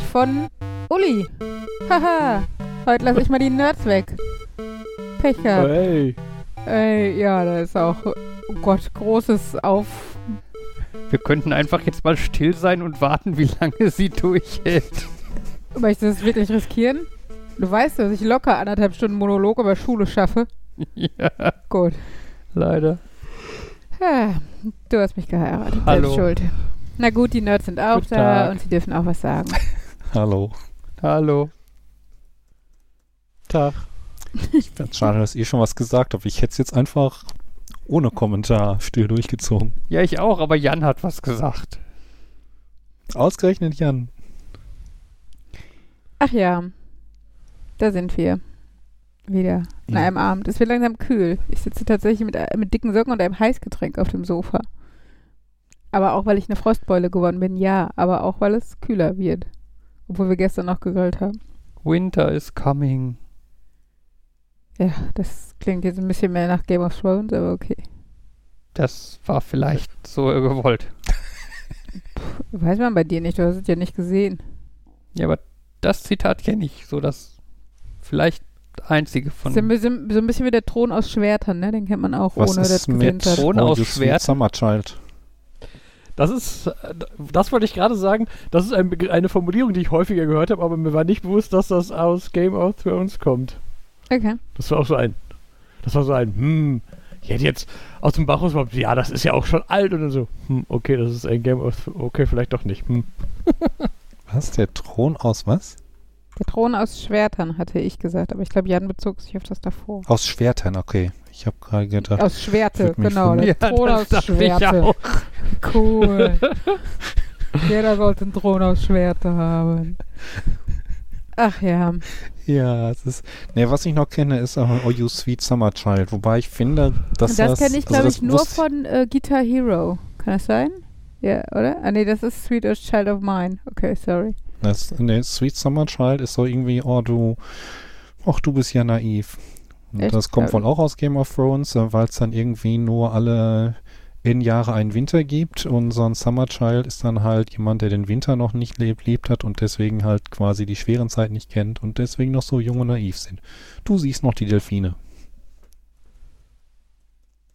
34 von Uli. Haha, heute lasse ich mal die Nerds weg. Pech gehabt. Hey. Ey, ja, da ist auch, oh Gott, großes Auf... Wir könnten einfach jetzt mal still sein und warten, wie lange sie durchhält. Möchtest du das wirklich riskieren? Du weißt, dass ich locker anderthalb Stunden Monolog über Schule schaffe. ja, Gut. leider. Ja, du hast mich geheiratet. Hallo. Selbst schuld. Na gut, die Nerds sind auch Guten da Tag. und sie dürfen auch was sagen. Hallo. Hallo. Tag. Ich finde schade, dass ihr schon was gesagt habt. Ich hätte es jetzt einfach ohne Kommentar still durchgezogen. Ja, ich auch, aber Jan hat was gesagt. Ausgerechnet Jan. Ach ja, da sind wir. Wieder. An Ja. einem Abend. Es wird langsam kühl. Ich sitze tatsächlich mit, äh, mit dicken Socken und einem Heißgetränk auf dem Sofa. Aber auch, weil ich eine Frostbeule geworden bin, ja. Aber auch, weil es kühler wird. Obwohl wir gestern noch gegrillt haben. Winter is coming. Ja, das klingt jetzt ein bisschen mehr nach Game of Thrones, aber okay. Das war vielleicht so gewollt. Weiß man bei dir nicht, du hast es ja nicht gesehen. Ja, aber das Zitat kenne ich. So das vielleicht einzige von. Das ist bisschen, so ein bisschen wie der Thron aus Schwertern, ne? Den kennt man auch, Was ohne das ist gesehen mit. Thron aus You Sweet Schwert? Summer Child? Das ist, äh, das wollte ich gerade sagen. Das ist ein, eine Formulierung, die ich häufiger gehört habe, aber mir war nicht bewusst, dass das aus Game of Thrones kommt. Okay. Das war auch so ein, das war so ein, hm, ich hätte jetzt aus dem Bauch raus überhaupt, ja, das ist ja auch schon alt und dann so, hm, okay, das ist ein Game of, okay, vielleicht doch nicht, hm. Was? Der Thron aus was? Der Thron aus Schwertern, hatte ich gesagt, aber ich glaube, Jan bezog sich auf das davor. Aus Schwertern, okay. Ich habe gerade gedacht. Aus Schwerte, genau. Der Thron aus Schwerte. auch. Cool. Jeder sollte einen Thron aus Schwerte haben. Ach ja. Ja, es ist. Ne, was ich noch kenne, ist auch Oh You Sweet Summer Child. Wobei ich finde, dass das das. kenne ich, also glaube das ich, nur von äh, Guitar Hero. Kann das sein? Ja, oder? Ah, nee, das ist Sweet as Child of Mine. Okay, sorry. Das, ne, Sweet Summer Child ist so irgendwie, oh du, ach du bist ja naiv. Das kommt wohl auch aus Game of Thrones, äh, weil es dann irgendwie nur alle in Jahre einen Winter gibt und so ein Summer Child ist dann halt jemand, der den Winter noch nicht lebt, lebt hat und deswegen halt quasi die schweren Zeiten nicht kennt und deswegen noch so jung und naiv sind. Du siehst noch die Delfine.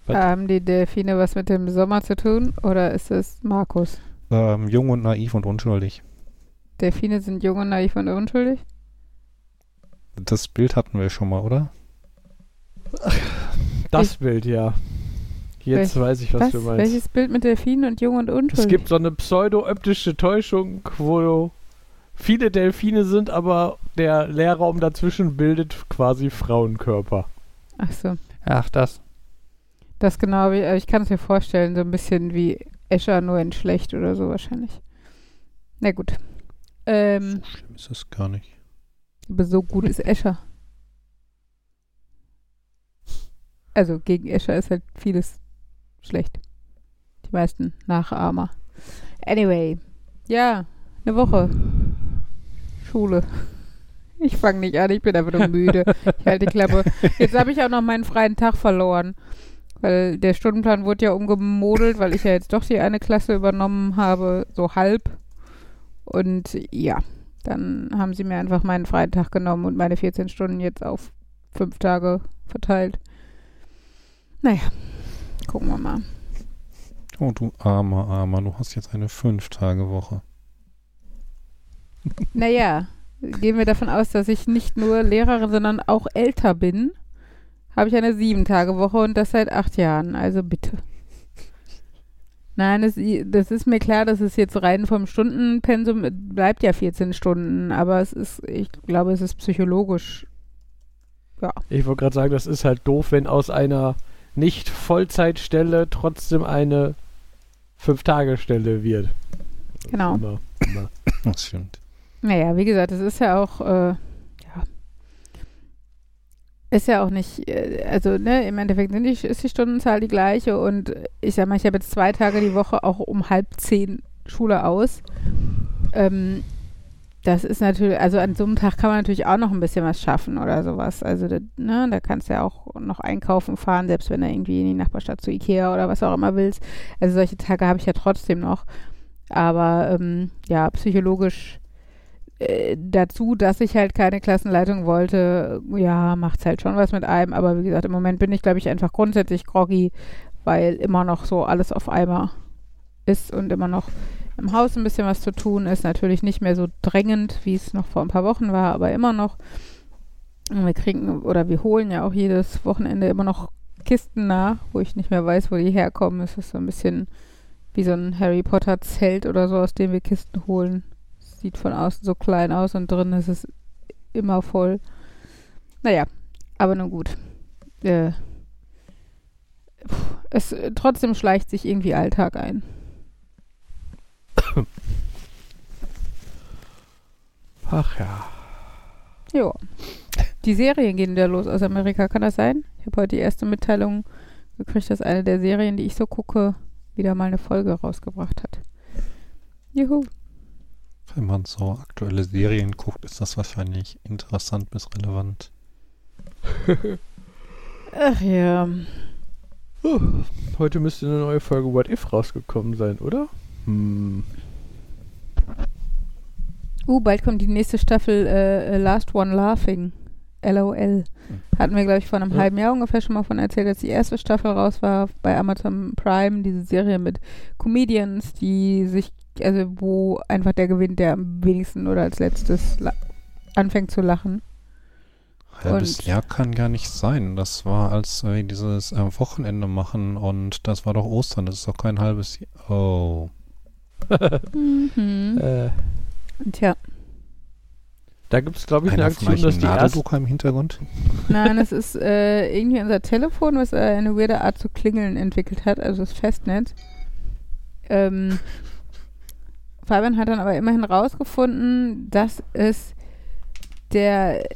Haben die Delfine was mit dem Sommer zu tun? Oder ist es Markus? Ähm, jung und naiv und unschuldig. Delfine sind jung und naiv und unschuldig? Das Bild hatten wir schon mal, oder? Das Bild, ja. Jetzt weiß ich, was, Was? du meinst. Welches Bild mit Delfinen und jung und unschuldig? Es gibt so eine pseudo-optische Täuschung, wo viele Delfine sind, aber der Leerraum dazwischen bildet quasi Frauenkörper. Ach so. Ach, das. Das genau wie, äh, ich kann es mir vorstellen, so ein bisschen wie Escher nur in schlecht oder so wahrscheinlich. Na gut. Ähm, So schlimm ist es gar nicht. aber so gut ist Escher. Also gegen Escher ist halt vieles schlecht. Die meisten Nachahmer. Anyway. Ja, eine Woche. Schule. Ich fange nicht an, ich bin einfach nur müde. Ich halte die Klappe. Jetzt habe ich auch noch meinen freien Tag verloren. Weil der Stundenplan wurde ja umgemodelt, weil ich ja jetzt doch die eine Klasse übernommen habe, so halb. Und ja, dann haben sie mir einfach meinen freien Tag genommen und meine 14 Stunden jetzt auf fünf Tage verteilt. Naja, gucken wir mal. Oh, du armer, armer, du hast jetzt eine Fünf-Tage-Woche. Naja, gehen wir davon aus, dass ich nicht nur Lehrerin, sondern auch älter bin, habe ich eine Sieben-Tage-Woche und das seit acht Jahren. Also bitte. Nein, das, das ist mir klar, dass es jetzt rein vom Stundenpensum bleibt ja 14 Stunden, aber es ist, ich glaube, es ist psychologisch. Ja, Ich wollte gerade sagen, das ist halt doof, wenn aus einer nicht-Vollzeitstelle trotzdem eine Fünf-Tage-Stelle wird. Genau. Immer, immer. Das stimmt. Naja, wie gesagt, es ist ja auch, äh, ist ja auch nicht, äh, also ne, im Endeffekt sind die, ist die Stundenzahl die gleiche und ich sag mal, ich habe jetzt zwei Tage die Woche auch um halb zehn Schule aus. Ähm, das ist natürlich, also an so einem Tag kann man natürlich auch noch ein bisschen was schaffen oder sowas. Also, da, ne, da kannst du ja auch noch einkaufen fahren, selbst wenn du irgendwie in die Nachbarstadt zu Ikea oder was auch immer willst. Also solche Tage habe ich ja trotzdem noch. Aber ähm, ja, psychologisch dazu, dass ich halt keine Klassenleitung wollte, ja, macht's halt schon was mit einem. Aber wie gesagt, im Moment bin ich, glaube ich, einfach grundsätzlich groggy, weil immer noch so alles auf einmal ist und immer noch im Haus ein bisschen was zu tun ist. Natürlich nicht mehr so drängend, wie es noch vor ein paar Wochen war, aber immer noch. Und wir kriegen oder wir holen ja auch jedes Wochenende immer noch Kisten nach, wo ich nicht mehr weiß, wo die herkommen. Es ist so ein bisschen wie so ein Harry Potter Zelt oder so, aus dem wir Kisten holen. Sieht von außen so klein aus und drin ist es immer voll. Naja, aber nun gut. Äh, es äh, trotzdem schleicht sich irgendwie Alltag ein. Ach ja. Jo. Die Serien gehen wieder los aus Amerika, kann das sein? Ich habe heute die erste Mitteilung gekriegt, dass eine der Serien, die ich so gucke, wieder mal eine Folge rausgebracht hat. Juhu. Wenn man so aktuelle Serien guckt, ist das wahrscheinlich interessant bis relevant. Ach ja. Heute müsste eine neue Folge What If rausgekommen sein, oder? Hm. Uh, bald kommt die nächste Staffel äh, Last One Laughing. LOL. Hatten wir, glaube ich, vor einem Ja. halben Jahr ungefähr schon mal von erzählt, als die erste Staffel raus war bei Amazon Prime, diese Serie mit Comedians, die sich, also wo einfach der gewinnt, der am wenigsten oder als letztes anfängt zu lachen. Halbes Und- Jahr kann gar nicht sein. Das war, als wir dieses äh, Wochenende machen und das war doch Ostern. Das ist doch kein halbes Jahr. Oh. Mhm. Äh, Tja, da gibt es, glaube ich, eine Einer von Aktion, dass die erste... Nadeldrucker im Hintergrund? nein, es ist äh, irgendwie unser Telefon, was äh, eine weirde Art zu klingeln entwickelt hat, also das Festnetz. Ähm, Fabian hat dann aber immerhin rausgefunden, dass es der,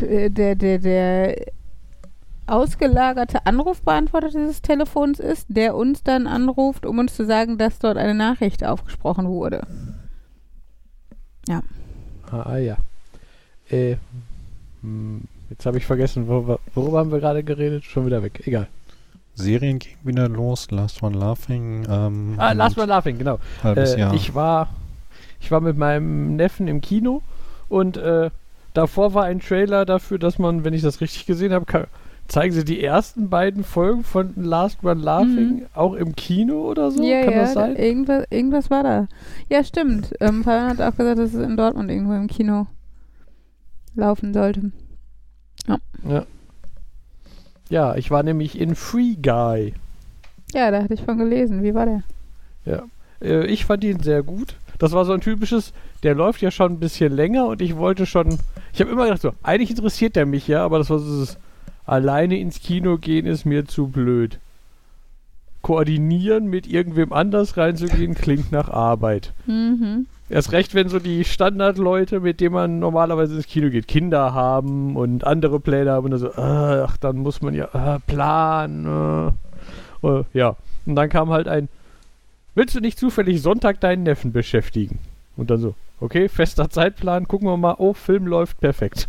äh, der, der, der ausgelagerte Anrufbeantworter dieses Telefons ist, der uns dann anruft, um uns zu sagen, dass dort eine Nachricht aufgesprochen wurde. Ah, ja. Äh, hm, jetzt habe ich vergessen, wor worüber haben wir gerade geredet? Schon wieder weg. Egal. Serien gehen wieder los. Last One Laughing. Ähm, Ah, Last One Laughing, genau. Halbes Äh, Jahr. ich war ich war mit meinem Neffen im Kino und äh, davor war ein Trailer dafür, dass man, wenn ich das richtig gesehen habe, kann, zeigen sie die ersten beiden Folgen von Last One Laughing Mhm. auch im Kino oder so? ja, kann ja, das sein? Da, irgendwas, irgendwas war da. Ja, stimmt. Ähm, Fabian hat auch gesagt, dass es in Dortmund irgendwo im Kino laufen sollte. Ja, ich war nämlich in Free Guy. Ja, da hatte ich von gelesen. Wie war der? Äh, ich fand ihn sehr gut. Das war so ein typisches, der läuft ja schon ein bisschen länger und ich wollte schon, ich habe immer gedacht so, eigentlich interessiert der mich ja, aber das war so dieses, alleine ins Kino gehen ist mir zu blöd. Koordinieren mit irgendwem anders reinzugehen klingt nach Arbeit. Mhm. Erst recht, wenn so die Standardleute, mit denen man normalerweise ins Kino geht, Kinder haben und andere Pläne haben und dann so, ach, dann muss man ja äh, planen. Äh. Äh, ja, und dann kam halt ein, willst du nicht zufällig Sonntag deinen Neffen beschäftigen? Und dann so, okay, fester Zeitplan, gucken wir mal, oh, Film läuft perfekt.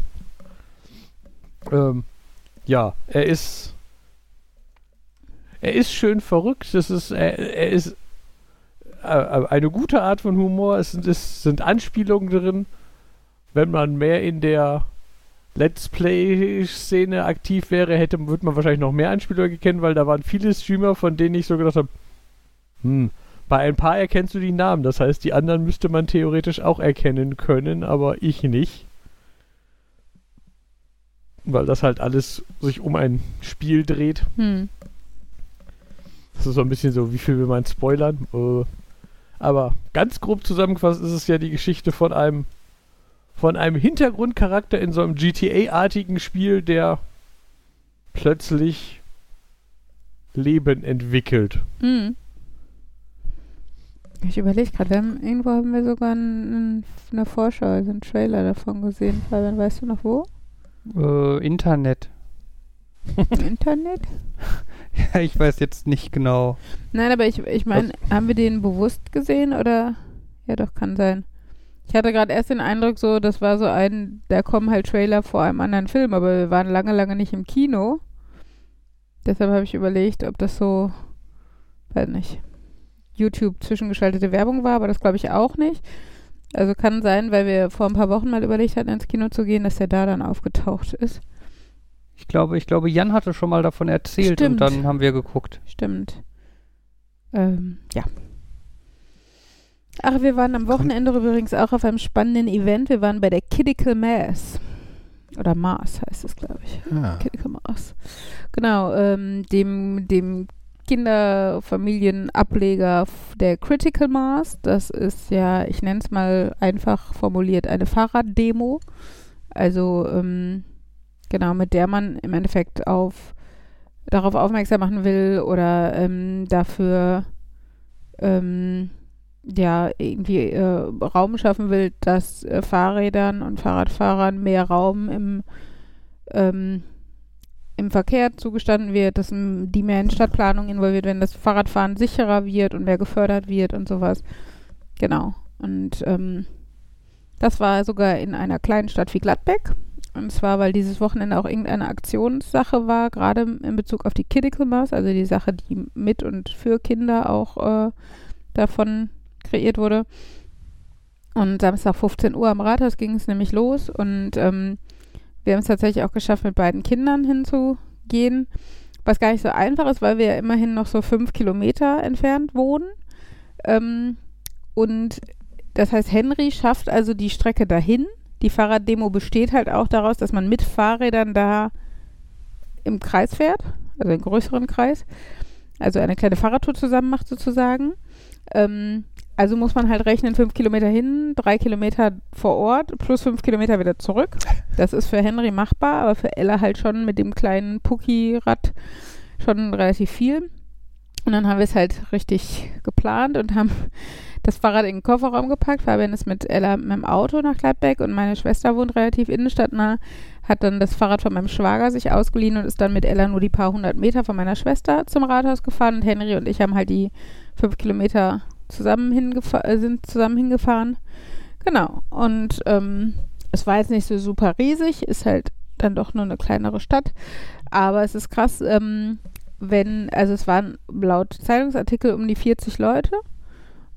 Ähm, ja, er ist, er ist schön verrückt, das ist, er, er ist eine gute Art von Humor. Es sind, es sind Anspielungen drin. Wenn man mehr in der Let's Play-Szene aktiv wäre, hätte, würde man wahrscheinlich noch mehr Anspielungen kennen, weil da waren viele Streamer, von denen ich so gedacht habe, hm, bei ein paar erkennst du die Namen. Das heißt, die anderen müsste man theoretisch auch erkennen können, aber ich nicht. Weil das halt alles sich um ein Spiel dreht. Hm. Das ist so ein bisschen so, wie viel will man spoilern? Äh, aber ganz grob zusammengefasst ist es ja die Geschichte von einem von einem Hintergrundcharakter in so einem GTA-artigen Spiel, der plötzlich Leben entwickelt. Hm. Ich überlege gerade, irgendwo haben wir sogar einen, eine Vorschau, also einen Trailer davon gesehen. Fabian, weißt du noch wo? Äh, Internet. Internet? Ja, ich weiß jetzt nicht genau. Nein, aber ich, ich meine, haben wir den bewusst gesehen oder? Ja, doch, kann sein. Ich hatte gerade erst den Eindruck, so, das war so ein, da kommen halt Trailer vor einem anderen Film, aber wir waren lange, lange nicht im Kino. Deshalb habe ich überlegt, ob das so, weiß nicht, YouTube zwischengeschaltete Werbung war, aber das glaube ich auch nicht. Also kann sein, weil wir vor ein paar Wochen mal überlegt hatten, ins Kino zu gehen, dass der da dann aufgetaucht ist. Ich glaube, ich glaube, Jan hatte schon mal davon erzählt Stimmt. und dann haben wir geguckt. Stimmt. Ähm, ja. Ach, wir waren am Wochenende übrigens auch auf einem spannenden Event. Wir waren bei der Kidical Mass. Oder Mars heißt es, glaube ich. Ah. Kidical Mars. Genau, ähm, dem, dem Kinderfamilienableger der Critical Mass. Das ist ja, ich nenne es mal einfach formuliert, eine Fahrraddemo. Also, ähm, genau, mit der man im Endeffekt auf darauf aufmerksam machen will oder ähm, dafür ähm, ja irgendwie äh, Raum schaffen will, dass äh, Fahrrädern und Fahrradfahrern mehr Raum im ähm, im Verkehr zugestanden wird, dass m, die mehr in Stadtplanung involviert werden, dass Fahrradfahren sicherer wird und mehr gefördert wird und sowas. Genau. Und ähm, das war sogar in einer kleinen Stadt wie Gladbeck. Und zwar, weil dieses Wochenende auch irgendeine Aktionssache war, gerade in Bezug auf die Kidical Mass, also die Sache, die mit und für Kinder auch äh, davon kreiert wurde. Und Samstag 15 Uhr am Rathaus ging es nämlich los und ähm, wir haben es tatsächlich auch geschafft, mit beiden Kindern hinzugehen, was gar nicht so einfach ist, weil wir ja immerhin noch so fünf Kilometer entfernt wohnen. Ähm, und das heißt, Henry schafft also die Strecke dahin. Die Fahrraddemo besteht halt auch daraus, dass man mit Fahrrädern da im Kreis fährt, also im größeren Kreis. Also eine kleine Fahrradtour zusammen macht sozusagen. Ähm, also muss man halt rechnen, fünf Kilometer hin, drei Kilometer vor Ort, plus fünf Kilometer wieder zurück. Das ist für Henry machbar, aber für Ella halt schon mit dem kleinen Pucki-Rad schon relativ viel. Und dann haben wir es halt richtig geplant und haben das Fahrrad in den Kofferraum gepackt. Fabian ist mit Ella mit dem Auto nach Gladbeck und meine Schwester wohnt relativ innenstadtnah, hat dann das Fahrrad von meinem Schwager sich ausgeliehen und ist dann mit Ella nur die paar hundert Meter von meiner Schwester zum Rathaus gefahren und Henry und ich haben halt die fünf Kilometer zusammen hingefa- äh, sind zusammen hingefahren. Genau. Und ähm, es war jetzt nicht so super riesig, ist halt dann doch nur eine kleinere Stadt. Aber es ist krass, ähm, wenn, also es waren laut Zeitungsartikel um die 40 Leute.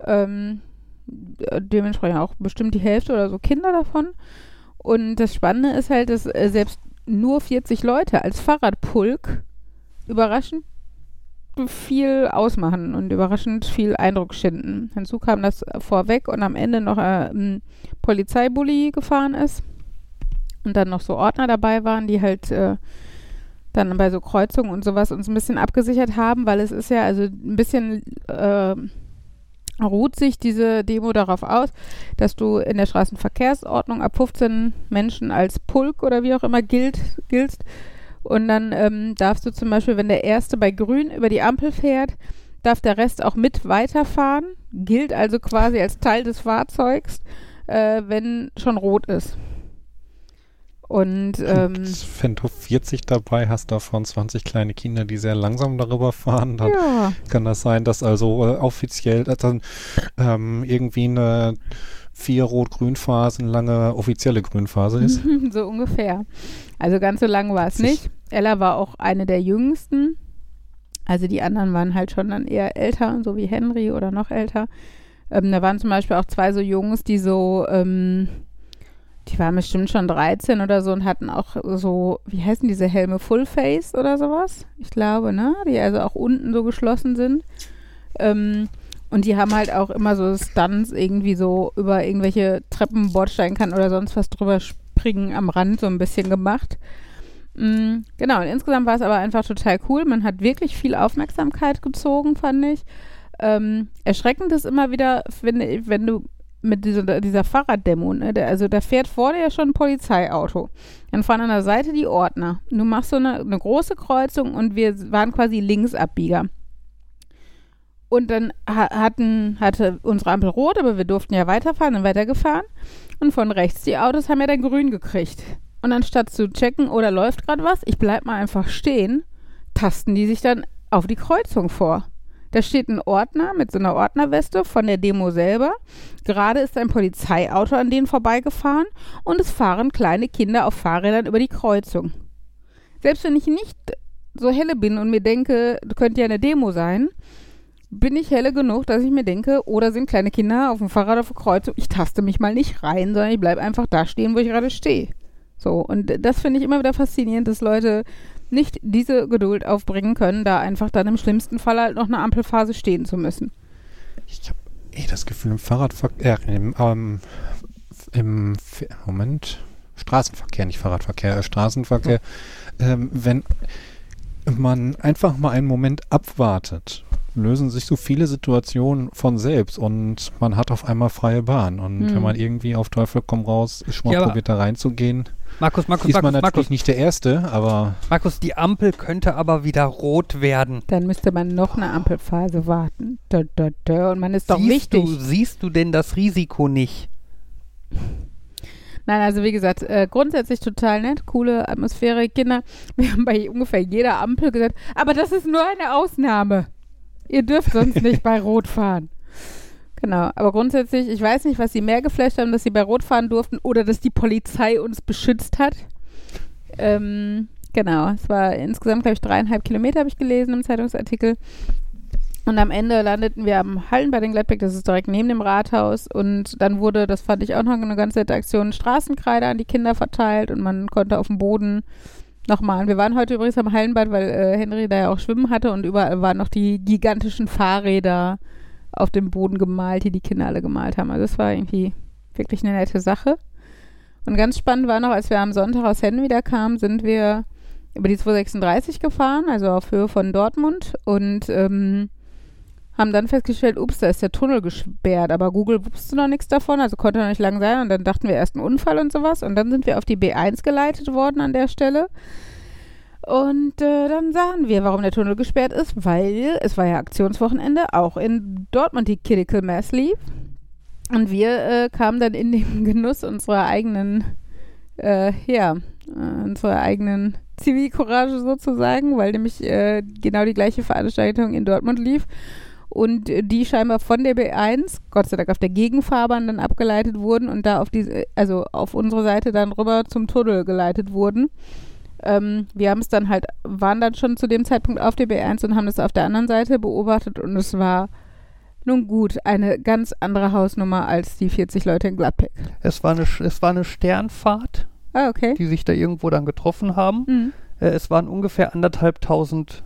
Ähm, äh, dementsprechend auch bestimmt die Hälfte oder so Kinder davon. Und das Spannende ist halt, dass äh, selbst nur 40 Leute als Fahrradpulk überraschend viel ausmachen und überraschend viel Eindruck schinden. Hinzu kam das vorweg und am Ende noch äh, ein Polizeibully gefahren ist und dann noch so Ordner dabei waren, die halt äh, dann bei so Kreuzungen und sowas uns ein bisschen abgesichert haben, weil es ist ja also ein bisschen äh, ruht sich diese Demo darauf aus, dass du in der Straßenverkehrsordnung ab 15 Menschen als Pulk oder wie auch immer gilt, giltst. Und dann ähm, darfst du zum Beispiel, wenn der Erste bei Grün über die Ampel fährt, darf der Rest auch mit weiterfahren, gilt also quasi als Teil des Fahrzeugs, äh, wenn schon rot ist. Und ähm, Und wenn du 40 dabei hast, davon 20 kleine Kinder, die sehr langsam darüber fahren, dann ja, kann das sein, dass also äh, offiziell dass dann ähm, irgendwie eine vier Rot-Grün-Phasen lange offizielle Grünphase ist. so ungefähr. Also ganz so lang war es nicht. Ella war auch eine der jüngsten. Also die anderen waren halt schon dann eher älter, so wie Henry oder noch älter. Ähm, da waren zum Beispiel auch zwei so Jungs, die so, ähm, die waren bestimmt schon 13 oder so und hatten auch so, wie heißen diese Helme, Full Face oder sowas? Ich glaube, ne? Die also auch unten so geschlossen sind. Ähm, und die haben halt auch immer so Stunts irgendwie so über irgendwelche Treppen, Bordsteinkanten oder sonst was drüber springen am Rand so ein bisschen gemacht. Mm, genau, und insgesamt war es aber einfach total cool. Man hat wirklich viel Aufmerksamkeit gezogen, fand ich. Ähm, erschreckend ist immer wieder, wenn, wenn du mit dieser, dieser Fahrraddemo, ne, der, also da fährt vor dir ja schon ein Polizeiauto. Dann fahren an der Seite die Ordner. Du machst so eine, eine große Kreuzung und wir waren quasi Linksabbieger. Und dann ha hatten, hatte unsere Ampel rot, aber wir durften ja weiterfahren und weitergefahren. Und von rechts die Autos haben ja dann grün gekriegt. Und anstatt zu checken, oder läuft gerade was, ich bleib mal einfach stehen, tasten die sich dann auf die Kreuzung vor. Da steht ein Ordner mit so einer Ordnerweste von der Demo selber. Gerade ist ein Polizeiauto an denen vorbeigefahren und es fahren kleine Kinder auf Fahrrädern über die Kreuzung. Selbst wenn ich nicht so helle bin und mir denke, könnte ja eine Demo sein, bin ich helle genug, dass ich mir denke, oder sind kleine Kinder auf dem Fahrrad auf der Kreuzung, ich taste mich mal nicht rein, sondern ich bleibe einfach da stehen, wo ich gerade stehe. So, und das finde ich immer wieder faszinierend, dass Leute nicht diese Geduld aufbringen können, da einfach dann im schlimmsten Fall halt noch eine Ampelphase stehen zu müssen. Ich habe eh das Gefühl, im Fahrradverkehr, äh, im, ähm, im Moment, Straßenverkehr, nicht Fahrradverkehr, äh, Straßenverkehr, ähm, wenn man einfach mal einen Moment abwartet, lösen sich so viele Situationen von selbst und man hat auf einmal freie Bahn. Und Hm. wenn man irgendwie auf Teufel komm raus schon mal Ja, probiert, da reinzugehen, Markus, Markus, ist man Markus, natürlich Markus, nicht der Erste, aber Markus, die Ampel könnte aber wieder rot werden. Dann müsste man noch eine Ampelphase warten. Da, da, da. Und man ist doch siehst wichtig. Du, siehst du denn das Risiko nicht? Nein, also wie gesagt, äh, grundsätzlich total nett, coole Atmosphäre. Kinder, wir haben bei ungefähr jeder Ampel gesagt, aber das ist nur eine Ausnahme. Ihr dürft sonst nicht bei Rot fahren. Genau, aber grundsätzlich, ich weiß nicht, was sie mehr geflasht haben, dass sie bei Rot fahren durften oder dass die Polizei uns beschützt hat. Ähm, genau, es war insgesamt, glaube ich, dreieinhalb Kilometer, habe ich gelesen im Zeitungsartikel. Und am Ende landeten wir am Hallenbad in Gladbeck, das ist direkt neben dem Rathaus. Und dann wurde, das fand ich auch noch eine ganz nette Aktion, Straßenkreide an die Kinder verteilt und man konnte auf dem Boden nochmal. Wir waren heute übrigens am Hallenbad, weil äh, Henry da ja auch schwimmen hatte und überall waren noch die gigantischen Fahrräder auf dem Boden gemalt, die die Kinder alle gemalt haben. Also das war irgendwie wirklich eine nette Sache. Und ganz spannend war noch, als wir am Sonntag aus Hennen wieder kamen, sind wir über die 236 gefahren, also auf Höhe von Dortmund und ähm, haben dann festgestellt, ups, da ist der Tunnel gesperrt, aber Google wusste noch nichts davon, also konnte noch nicht lang sein. Und dann dachten wir erst ein Unfall und sowas. Und dann sind wir auf die B1 geleitet worden an der Stelle. Und äh, dann sahen wir, warum der Tunnel gesperrt ist, weil es war ja Aktionswochenende, auch in Dortmund die Critical Mass lief. Und wir äh, kamen dann in den Genuss unserer eigenen, äh, ja, äh, unserer eigenen Zivilcourage sozusagen, weil nämlich äh, genau die gleiche Veranstaltung in Dortmund lief und die scheinbar von der B1, Gott sei Dank auf der Gegenfahrbahn dann abgeleitet wurden und da auf die, also auf unsere Seite dann rüber zum Tunnel geleitet wurden. Ähm, wir haben es dann halt, waren dann schon zu dem Zeitpunkt auf der B1 und haben das auf der anderen Seite beobachtet und es war nun gut, eine ganz andere Hausnummer als die 40 Leute in Gladbeck. Es war eine, es war eine Sternfahrt, Ah, okay. die sich da irgendwo dann getroffen haben. Mhm. Äh, es waren ungefähr anderthalbtausend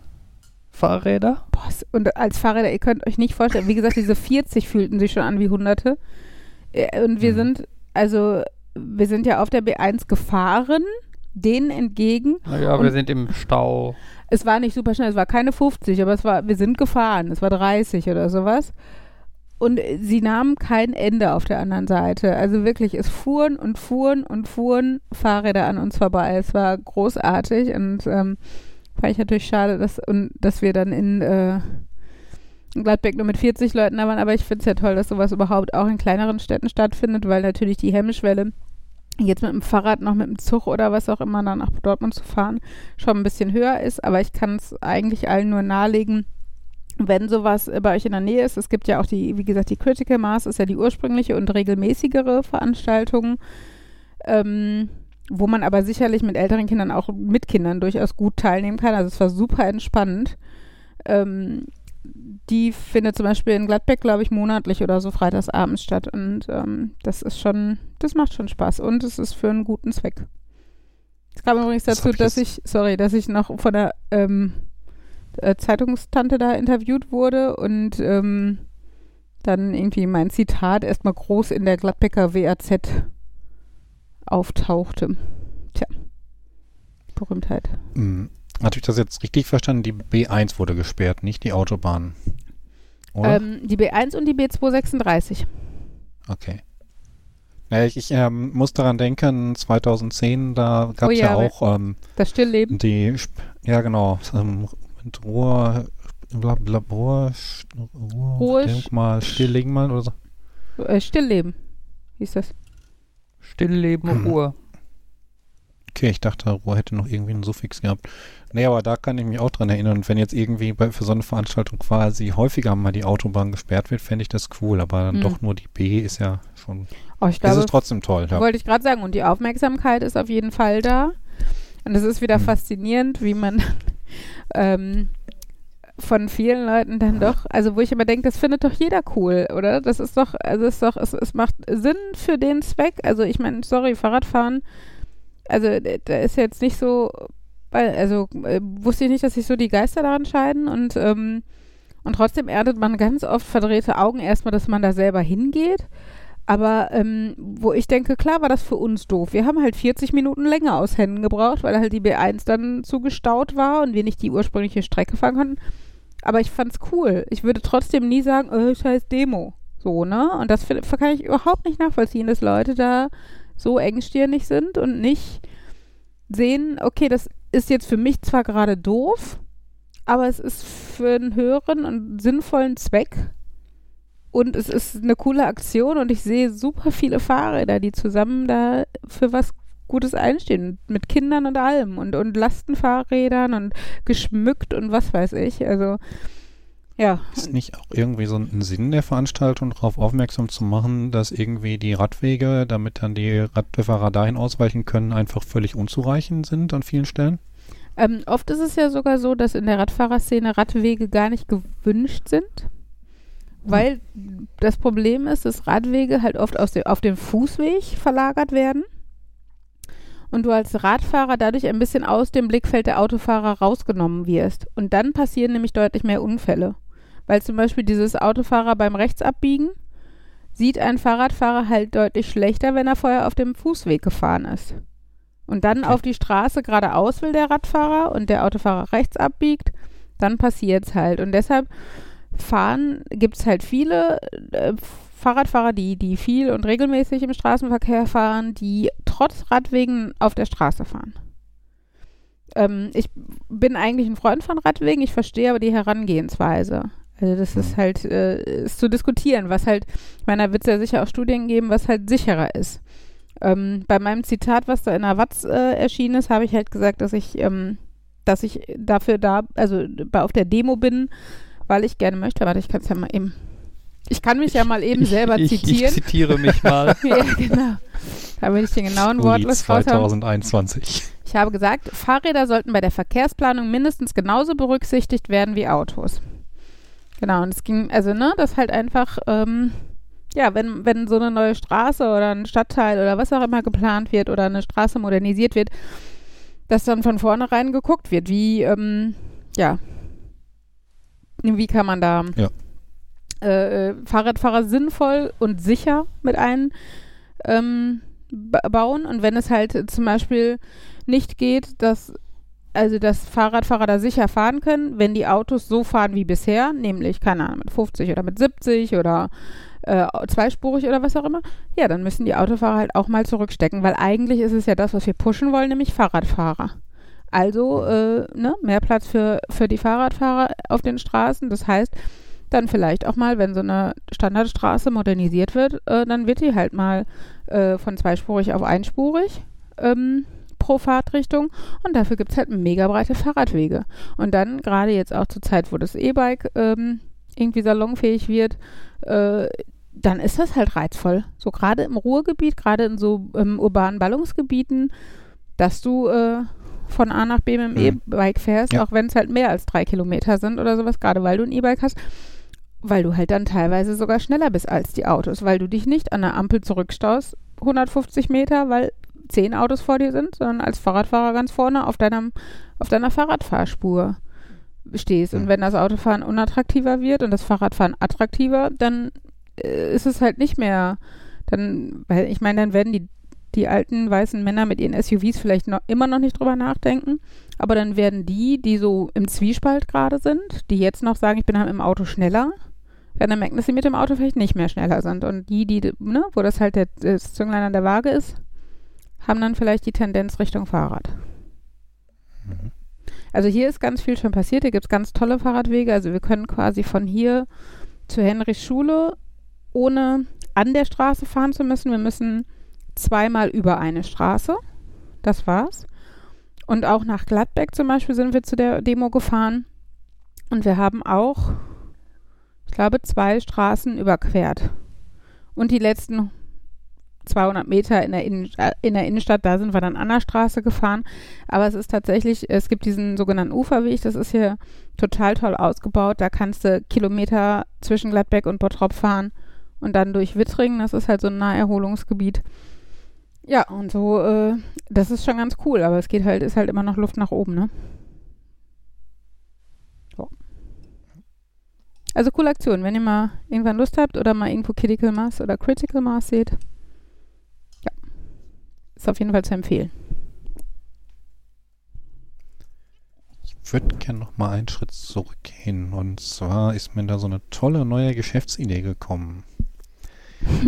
Fahrräder. Boah, und als Fahrräder, ihr könnt euch nicht vorstellen, wie gesagt, diese 40 fühlten sich schon an wie Hunderte. Äh, Und wir Mhm. sind, also, wir sind ja auf der B1 gefahren, denen entgegen. Naja, Und- wir sind im Stau. Es war nicht super schnell, es war keine 50, aber es war, wir sind gefahren, es war 30 oder sowas. Und sie nahmen kein Ende auf der anderen Seite. Also wirklich, es fuhren und fuhren und fuhren Fahrräder an uns vorbei. Es war großartig und ähm, fand ich natürlich schade, dass, und, dass wir dann in, äh, Gladbeck nur mit 40 Leuten da waren. Aber ich finde es ja toll, dass sowas überhaupt auch in kleineren Städten stattfindet, weil natürlich die Hemmschwelle, jetzt mit dem Fahrrad noch mit dem Zug oder was auch immer dann nach Dortmund zu fahren, schon ein bisschen höher ist. Aber ich kann es eigentlich allen nur nahelegen, wenn sowas äh, bei euch in der Nähe ist. Es gibt ja auch die, wie gesagt, die Critical Mass ist ja die ursprüngliche und regelmäßigere Veranstaltung, ähm, wo man aber sicherlich mit älteren Kindern auch mit Kindern durchaus gut teilnehmen kann. Also es war super entspannend. Ähm, die findet zum Beispiel in Gladbeck, glaube ich, monatlich oder so freitagsabends statt. Und ähm, das ist schon, das macht schon Spaß und es ist für einen guten Zweck. Es kam übrigens Das dazu, hab ich dass ich, sorry, dass ich noch von der ähm, äh, Zeitungstante da interviewt wurde und ähm, dann irgendwie mein Zitat erstmal groß in der Gladbecker WAZ auftauchte. Tja, Berühmtheit. Hm, Hatte ich das jetzt richtig verstanden? Die B1 wurde gesperrt, nicht die Autobahn. Oder? Ähm, die B1 und die B236. okay. Ja, ich ich ähm, muss daran denken, 2010, da gab es Oh ja, ja, auch ähm, Das Stillleben. die, ja genau, ähm, mit Ruhr, bla, bla, Ruhr, Ruhr, Ruhr- Denkmal, Stilllegen mal oder so. Äh, Stillleben hieß das. Stillleben, Mhm. Ruhe. Okay, ich dachte, Ruhr hätte noch irgendwie einen Suffix gehabt. Nee, aber da kann ich mich auch dran erinnern. Und wenn jetzt irgendwie bei, für so eine Veranstaltung quasi häufiger mal die Autobahn gesperrt wird, fände ich das cool. Aber dann Mhm. doch nur die B ist ja schon. Oh, ich es glaube, ist trotzdem toll. Ja. wollte ich gerade sagen. Und die Aufmerksamkeit ist auf jeden Fall da. Und es ist wieder Hm. faszinierend, wie man ähm, von vielen Leuten dann doch, also wo ich immer denke, das findet doch jeder cool, oder? Das ist doch, also es ist doch, es, es macht Sinn für den Zweck. Also ich meine, sorry, Fahrradfahren, also da ist jetzt nicht so, weil, also äh, wusste ich nicht, dass sich so die Geister daran scheiden und ähm, und trotzdem erntet man ganz oft verdrehte Augen erstmal, dass man da selber hingeht. Aber ähm, wo ich denke, klar war das für uns doof. Wir haben halt 40 Minuten länger aus Händen gebraucht, weil halt die B1 dann zugestaut war und wir nicht die ursprüngliche Strecke fahren konnten. Aber ich fand's cool. Ich würde trotzdem nie sagen, oh, scheiß Demo. So, ne? Und das kann ich überhaupt nicht nachvollziehen, dass Leute da so engstirnig sind und nicht sehen, okay, das ist jetzt für mich zwar gerade doof, aber es ist für einen höheren und sinnvollen Zweck. Und es ist eine coole Aktion und ich sehe super viele Fahrräder, die zusammen da für was Gutes einstehen. Mit Kindern und allem und, und Lastenfahrrädern und geschmückt und was weiß ich. Also, ja. Ist nicht auch irgendwie so ein Sinn der Veranstaltung, darauf aufmerksam zu machen, dass irgendwie die Radwege, damit dann die Radfahrer dahin ausweichen können, einfach völlig unzureichend sind an vielen Stellen? Ähm, oft ist es ja sogar so, dass in der Radfahrerszene Radwege gar nicht gewünscht sind. Weil das Problem ist, dass Radwege halt oft aus dem, auf den Fußweg verlagert werden und du als Radfahrer dadurch ein bisschen aus dem Blickfeld der Autofahrer rausgenommen wirst. Und dann passieren nämlich deutlich mehr Unfälle. Weil zum Beispiel dieses Autofahrer beim Rechtsabbiegen sieht ein Fahrradfahrer halt deutlich schlechter, wenn er vorher auf dem Fußweg gefahren ist. Und dann auf die Straße geradeaus will der Radfahrer und der Autofahrer rechts abbiegt, dann passiert's halt. Und deshalb fahren, gibt's halt viele äh, Fahrradfahrer, die, die viel und regelmäßig im Straßenverkehr fahren, die trotz Radwegen auf der Straße fahren. Ähm, ich bin eigentlich ein Freund von Radwegen, ich verstehe aber die Herangehensweise. Also das ist halt, äh, ist zu diskutieren, was halt, ich meine, da wird es ja sicher auch Studien geben, was halt sicherer ist. Ähm, bei meinem Zitat, was da in der Watz äh, erschienen ist, habe ich halt gesagt, dass ich, ähm, dass ich dafür da, also bei, auf der Demo bin, weil ich gerne möchte. Warte, ich kann es ja mal eben. Ich kann mich ja mal eben selber ich, ich, zitieren. Ich zitiere mich mal. ja, genau. Da will ich den genauen Wortlaut raushauen. 2021. Ich habe gesagt, Fahrräder sollten bei der Verkehrsplanung mindestens genauso berücksichtigt werden wie Autos. Genau, und es ging, also, ne, das halt einfach, ähm, ja, wenn, wenn so eine neue Straße oder ein Stadtteil oder was auch immer geplant wird oder eine Straße modernisiert wird, dass dann von vornherein geguckt wird, wie, ähm, ja, wie kann man da Ja. Äh, äh, Fahrradfahrer sinnvoll und sicher mit ein ähm, ba- bauen und wenn es halt zum Beispiel nicht geht, dass also dass Fahrradfahrer da sicher fahren können, wenn die Autos so fahren wie bisher, nämlich, keine Ahnung, mit 50 oder mit 70 oder äh, zweispurig oder was auch immer, ja, dann müssen die Autofahrer halt auch mal zurückstecken, weil eigentlich ist es ja das, was wir pushen wollen, nämlich Fahrradfahrer. Also, äh, ne, mehr Platz für, für die Fahrradfahrer auf den Straßen. Das heißt, dann vielleicht auch mal, wenn so eine Standardstraße modernisiert wird, äh, dann wird die halt mal äh, von zweispurig auf einspurig ähm, pro Fahrtrichtung und dafür gibt es halt mega breite Fahrradwege. Und dann, gerade jetzt auch zur Zeit, wo das E-Bike ähm, irgendwie salonfähig wird, äh, dann ist das halt reizvoll. So gerade im Ruhrgebiet, gerade in so ähm, urbanen Ballungsgebieten, dass du äh, von A nach B mit dem Mhm. E-Bike fährst, Ja. auch wenn es halt mehr als drei Kilometer sind oder sowas, gerade weil du ein E-Bike hast, weil du halt dann teilweise sogar schneller bist als die Autos, weil du dich nicht an der Ampel zurückstaust, 150 Meter, weil zehn Autos vor dir sind, sondern als Fahrradfahrer ganz vorne auf deinem, auf deiner Fahrradfahrspur stehst. Und Mhm. wenn das Autofahren unattraktiver wird und das Fahrradfahren attraktiver, dann äh, ist es halt nicht mehr, dann, weil ich meine, dann werden die, die alten weißen Männer mit ihren SUVs vielleicht noch immer noch nicht drüber nachdenken, aber dann werden die, die so im Zwiespalt gerade sind, die jetzt noch sagen, ich bin halt im Auto schneller, werden dann merken, dass sie mit dem Auto vielleicht nicht mehr schneller sind. Und die, die, ne, wo das halt der, das Zünglein an der Waage ist, haben dann vielleicht die Tendenz Richtung Fahrrad. Mhm. Also hier ist ganz viel schon passiert. Hier gibt es ganz tolle Fahrradwege. Also wir können quasi von hier zu Henrichs Schule, ohne an der Straße fahren zu müssen. Wir müssen zweimal über eine Straße. Das war's. Und auch nach Gladbeck zum Beispiel sind wir zu der Demo gefahren. Und wir haben auch, ich glaube, zwei Straßen überquert. Und die letzten 200 Meter in der, Innen, äh, in der Innenstadt, da sind wir dann an der Straße gefahren. Aber es ist tatsächlich, es gibt diesen sogenannten Uferweg, das ist hier total toll ausgebaut. Da kannst du Kilometer zwischen Gladbeck und Bottrop fahren und dann durch Wittringen, das ist halt so ein Naherholungsgebiet. Ja, und so, äh, das ist schon ganz cool, aber es geht halt, ist halt immer noch Luft nach oben, ne? So. Also coole Aktion, wenn ihr mal irgendwann Lust habt oder mal irgendwo Critical Mass oder Critical Mass seht. Ja. Ist auf jeden Fall zu empfehlen. Ich würde gerne noch mal einen Schritt zurückgehen. Und zwar ist mir da so eine tolle neue Geschäftsidee gekommen.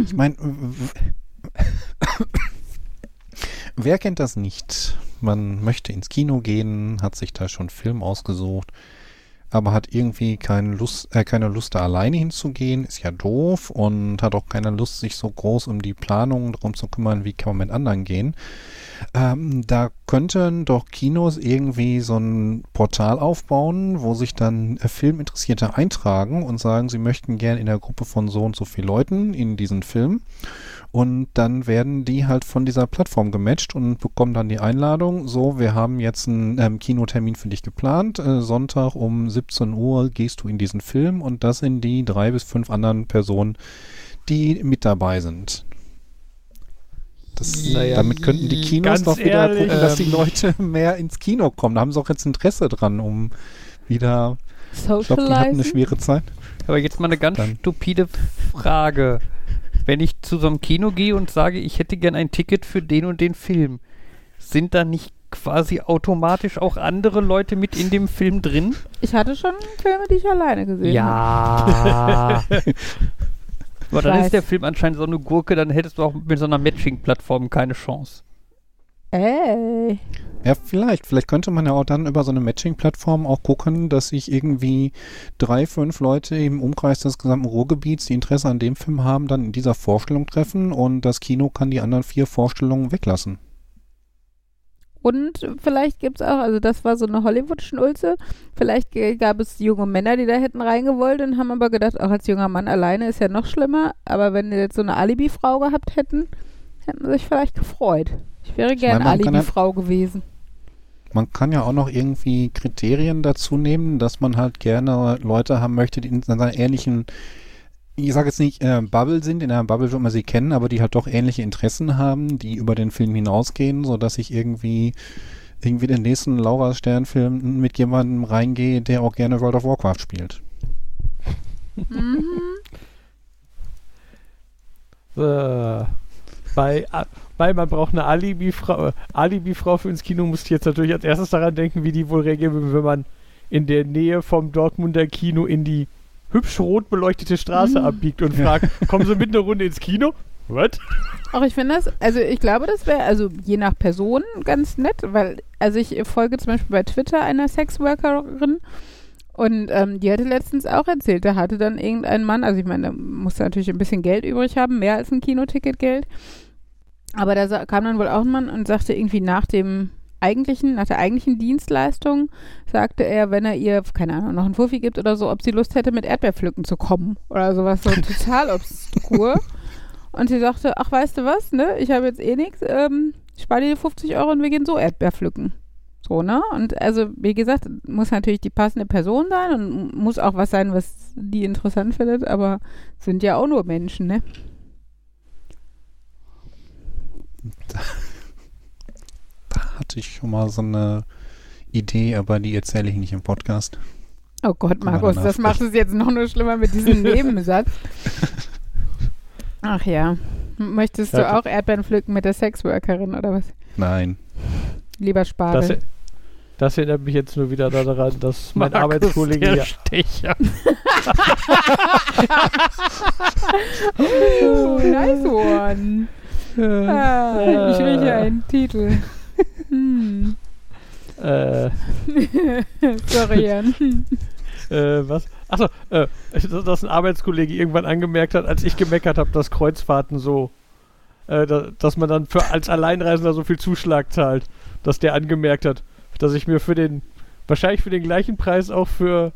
Ich meine, wer kennt das nicht? Man möchte ins Kino gehen, hat sich da schon Film ausgesucht, aber hat irgendwie keine Lust, äh, keine Lust da alleine hinzugehen, ist ja doof und hat auch keine Lust, sich so groß um die Planung darum zu kümmern, wie kann man mit anderen gehen. Ähm, da könnten doch Kinos irgendwie so ein Portal aufbauen, wo sich dann äh, Filminteressierte eintragen und sagen, sie möchten gern in der Gruppe von so und so viel Leuten in diesen Film. Und dann werden die halt von dieser Plattform gematcht und bekommen dann die Einladung. So, wir haben jetzt einen ähm, Kinotermin für dich geplant. Äh, Sonntag um 17 Uhr gehst du in diesen Film und das sind die drei bis fünf anderen Personen, die mit dabei sind. Das, Naja, damit könnten die Kinos doch wieder ehrlich, gucken, dass die ähm, Leute mehr ins Kino kommen. Da haben sie auch jetzt Interesse dran, um wieder. Ich glaube, die hatten eine schwere Zeit. Aber jetzt mal eine ganz Dann- stupide Frage. Wenn ich zu so einem Kino gehe und sage, ich hätte gern ein Ticket für den und den Film, sind da nicht quasi automatisch auch andere Leute mit in dem Film drin? Ich hatte schon Filme, die ich alleine gesehen Ja. Aber dann ist der Film anscheinend so eine Gurke, dann hättest du auch mit so einer Matching-Plattform keine Chance. Ey. Ja, vielleicht. Vielleicht könnte man ja auch dann über so eine Matching-Plattform auch gucken, dass sich irgendwie drei, fünf Leute im Umkreis des gesamten Ruhrgebiets, die Interesse an dem Film haben, dann in dieser Vorstellung treffen und das Kino kann die anderen vier Vorstellungen weglassen. Und vielleicht gibt es auch, also das war so eine Hollywood-Schnulze, vielleicht gab es junge Männer, die da hätten reingewollt und haben aber gedacht, auch als junger Mann alleine ist ja noch schlimmer, aber wenn die jetzt so eine Alibi-Frau gehabt hätten, hätten sie sich vielleicht gefreut. Ich wäre gern meine, man kann ja- Alibi-Frau gewesen. Man kann ja auch noch irgendwie Kriterien dazu nehmen, dass man halt gerne Leute haben möchte, die in seiner ähnlichen, ich sage jetzt nicht äh, Bubble sind, in einer Bubble wird man sie kennen, aber die halt doch ähnliche Interessen haben, die über den Film hinausgehen, so dass ich irgendwie irgendwie den nächsten Laura Stern Film mit jemandem reingehe, der auch gerne World of Warcraft spielt. Mhm. Äh, bei, weil man braucht eine Alibi-Frau äh, Alibi-Frau für ins Kino, musste ich jetzt natürlich als erstes daran denken, wie die wohl reagieren wenn man in der Nähe vom Dortmunder Kino in die hübsch rot beleuchtete Straße Mhm. abbiegt und fragt, kommen Sie mit einer Runde ins Kino? What? Auch ich finde das, also ich glaube, das wäre also je nach Person ganz nett, weil, also ich folge zum Beispiel bei Twitter einer Sexworkerin und ähm, die hatte letztens auch erzählt, da hatte dann irgendein Mann, also ich meine, der musste natürlich ein bisschen Geld übrig haben, mehr als ein Kinoticketgeld, aber da kam dann wohl auch ein Mann und sagte irgendwie nach dem eigentlichen, nach der eigentlichen Dienstleistung, sagte er, wenn er ihr, keine Ahnung, noch einen Fuffi gibt oder so, ob sie Lust hätte, mit Erdbeerpflücken zu kommen oder sowas, so total obskur. Und sie sagte, ach, weißt du was, ne? Ich habe jetzt eh nichts, ähm, ich spare dir 50 Euro und wir gehen so Erdbeer pflücken. So, ne? Und also, wie gesagt, muss natürlich die passende Person sein und muss auch was sein, was die interessant findet, aber sind ja auch nur Menschen, ne? Da hatte ich schon mal so eine Idee, aber die erzähle ich nicht im Podcast. Oh Gott, Markus, das macht es jetzt noch nur schlimmer mit diesem Nebensatz. Ach ja. Möchtest du auch Erdbeeren pflücken mit der Sexworkerin oder was? Nein. Lieber Das, Spargel. das erinnert mich jetzt nur wieder daran, dass mein Markus, Arbeitskollege der ja, Stecher. Oh, nice one. Ah, ich rieche einen Titel. Äh, Sorry, Jan. äh, was? Achso, äh, dass, dass ein Arbeitskollege irgendwann angemerkt hat, als ich gemeckert habe, dass Kreuzfahrten so, äh, da, dass man dann für, als Alleinreisender so viel Zuschlag zahlt, dass der angemerkt hat, dass ich mir für den, wahrscheinlich für den gleichen Preis auch für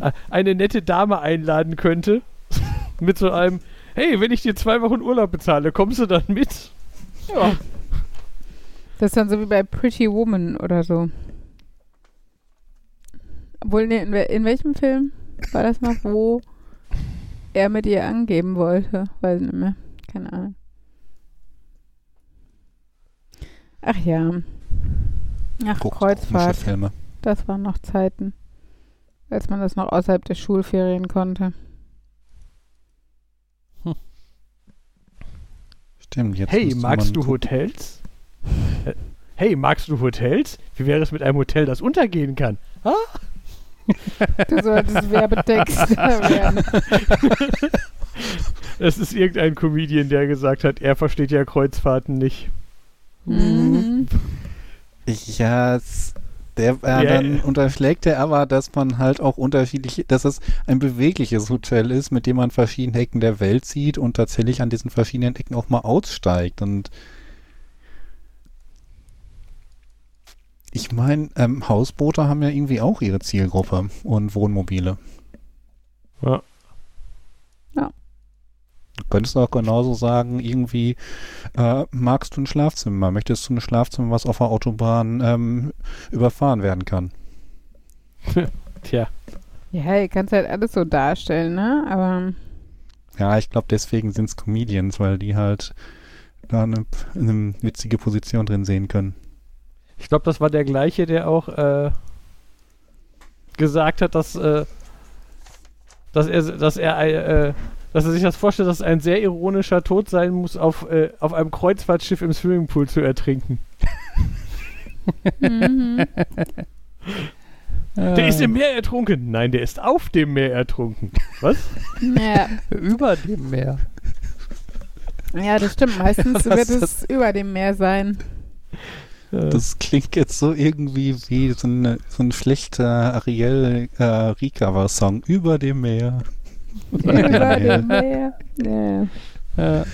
äh, eine nette Dame einladen könnte. Mit so einem, hey, wenn ich dir zwei Wochen Urlaub bezahle, kommst du dann mit? Ja. Das ist dann so wie bei Pretty Woman oder so. Obwohl, nee, in, in welchem Film war das noch, wo er mit ihr angeben wollte? Weiß nicht mehr. Keine Ahnung. Ach ja. Ach, Guckt Kreuzfahrt. Filme. Das waren noch Zeiten, als man das noch außerhalb der Schulferien konnte. Stimmt, jetzt Hey, magst du. Hotels? Äh, Hey, magst du Hotels? Wie wäre es mit einem Hotel, das untergehen kann? Du solltest Werbetext werden. Es ist irgendein Comedian, der gesagt hat, er versteht ja Kreuzfahrten nicht. Mhm. Ja, es- der, äh, Ja, dann unterschlägt er aber, dass man halt auch unterschiedliche, dass es ein bewegliches Hotel ist, mit dem man verschiedene Ecken der Welt sieht und tatsächlich an diesen verschiedenen Ecken auch mal aussteigt. Und ich meine, ähm, Hausboote haben ja irgendwie auch ihre Zielgruppe und Wohnmobile. Ja. Ja. Du könntest auch genauso sagen, irgendwie, äh, magst du ein Schlafzimmer? Möchtest du ein Schlafzimmer, was auf der Autobahn ähm, überfahren werden kann? Tja, Ja, ihr könnt halt alles so darstellen, ne? Aber Ja, ich glaube, deswegen sind es Comedians, weil die halt da eine, eine witzige Position drin sehen können. Ich glaube, das war der gleiche, der auch äh, gesagt hat, dass, äh, dass er, dass er, äh, dass er sich das vorstellt, dass es ein sehr ironischer Tod sein muss, auf, äh, auf einem Kreuzfahrtschiff im Swimmingpool zu ertrinken. mhm. Der ist im Meer ertrunken. Nein, der ist auf dem Meer ertrunken. Was? ja. Über dem Meer. ja, das stimmt. Meistens Was wird es über dem Meer sein. Das klingt jetzt so irgendwie wie so, eine, so ein schlechter Ariel äh, Recover-Song über dem Meer. über dem Meer. Ja.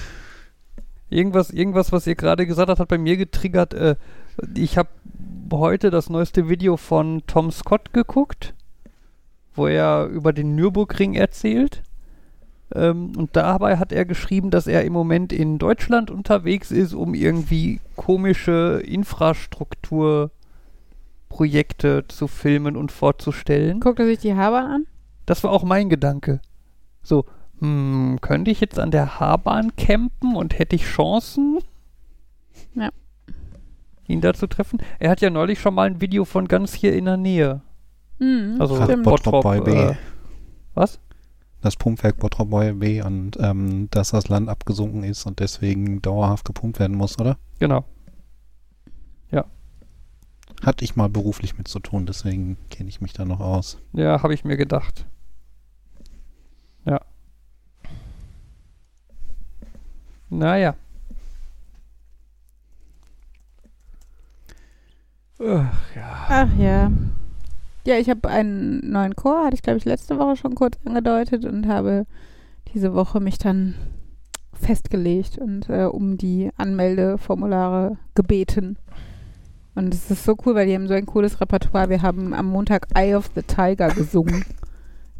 Irgendwas, irgendwas, was ihr gerade gesagt habt, hat bei mir getriggert. Äh, ich habe heute das neueste Video von Tom Scott geguckt, wo er über den Nürburgring erzählt. Ähm, und dabei hat er geschrieben, dass er im Moment in Deutschland unterwegs ist, um irgendwie komische Infrastrukturprojekte zu filmen und vorzustellen. Guckt er sich die Habern an? Das war auch mein Gedanke. So, hm, könnte ich jetzt an der Haarbahn campen und hätte ich Chancen? Ja. Ihn da zu treffen? Er hat ja neulich schon mal ein Video von ganz hier in der Nähe. Mhm, Also. Bottrop bei B. äh, was? Das Pumpwerk Bottrop B und ähm, dass das Land abgesunken ist und deswegen dauerhaft gepumpt werden muss, oder? Genau. Hatte ich mal beruflich mit zu tun, deswegen kenne ich mich da noch aus. Ja, habe ich mir gedacht. Ja. Naja. Ach ja. Ja, ich habe einen neuen Chor, hatte ich glaube ich letzte Woche schon kurz angedeutet und habe diese Woche mich dann festgelegt und äh, um die Anmeldeformulare gebeten. Und es ist so cool, weil die haben so ein cooles Repertoire. Wir haben am Montag Eye of the Tiger gesungen.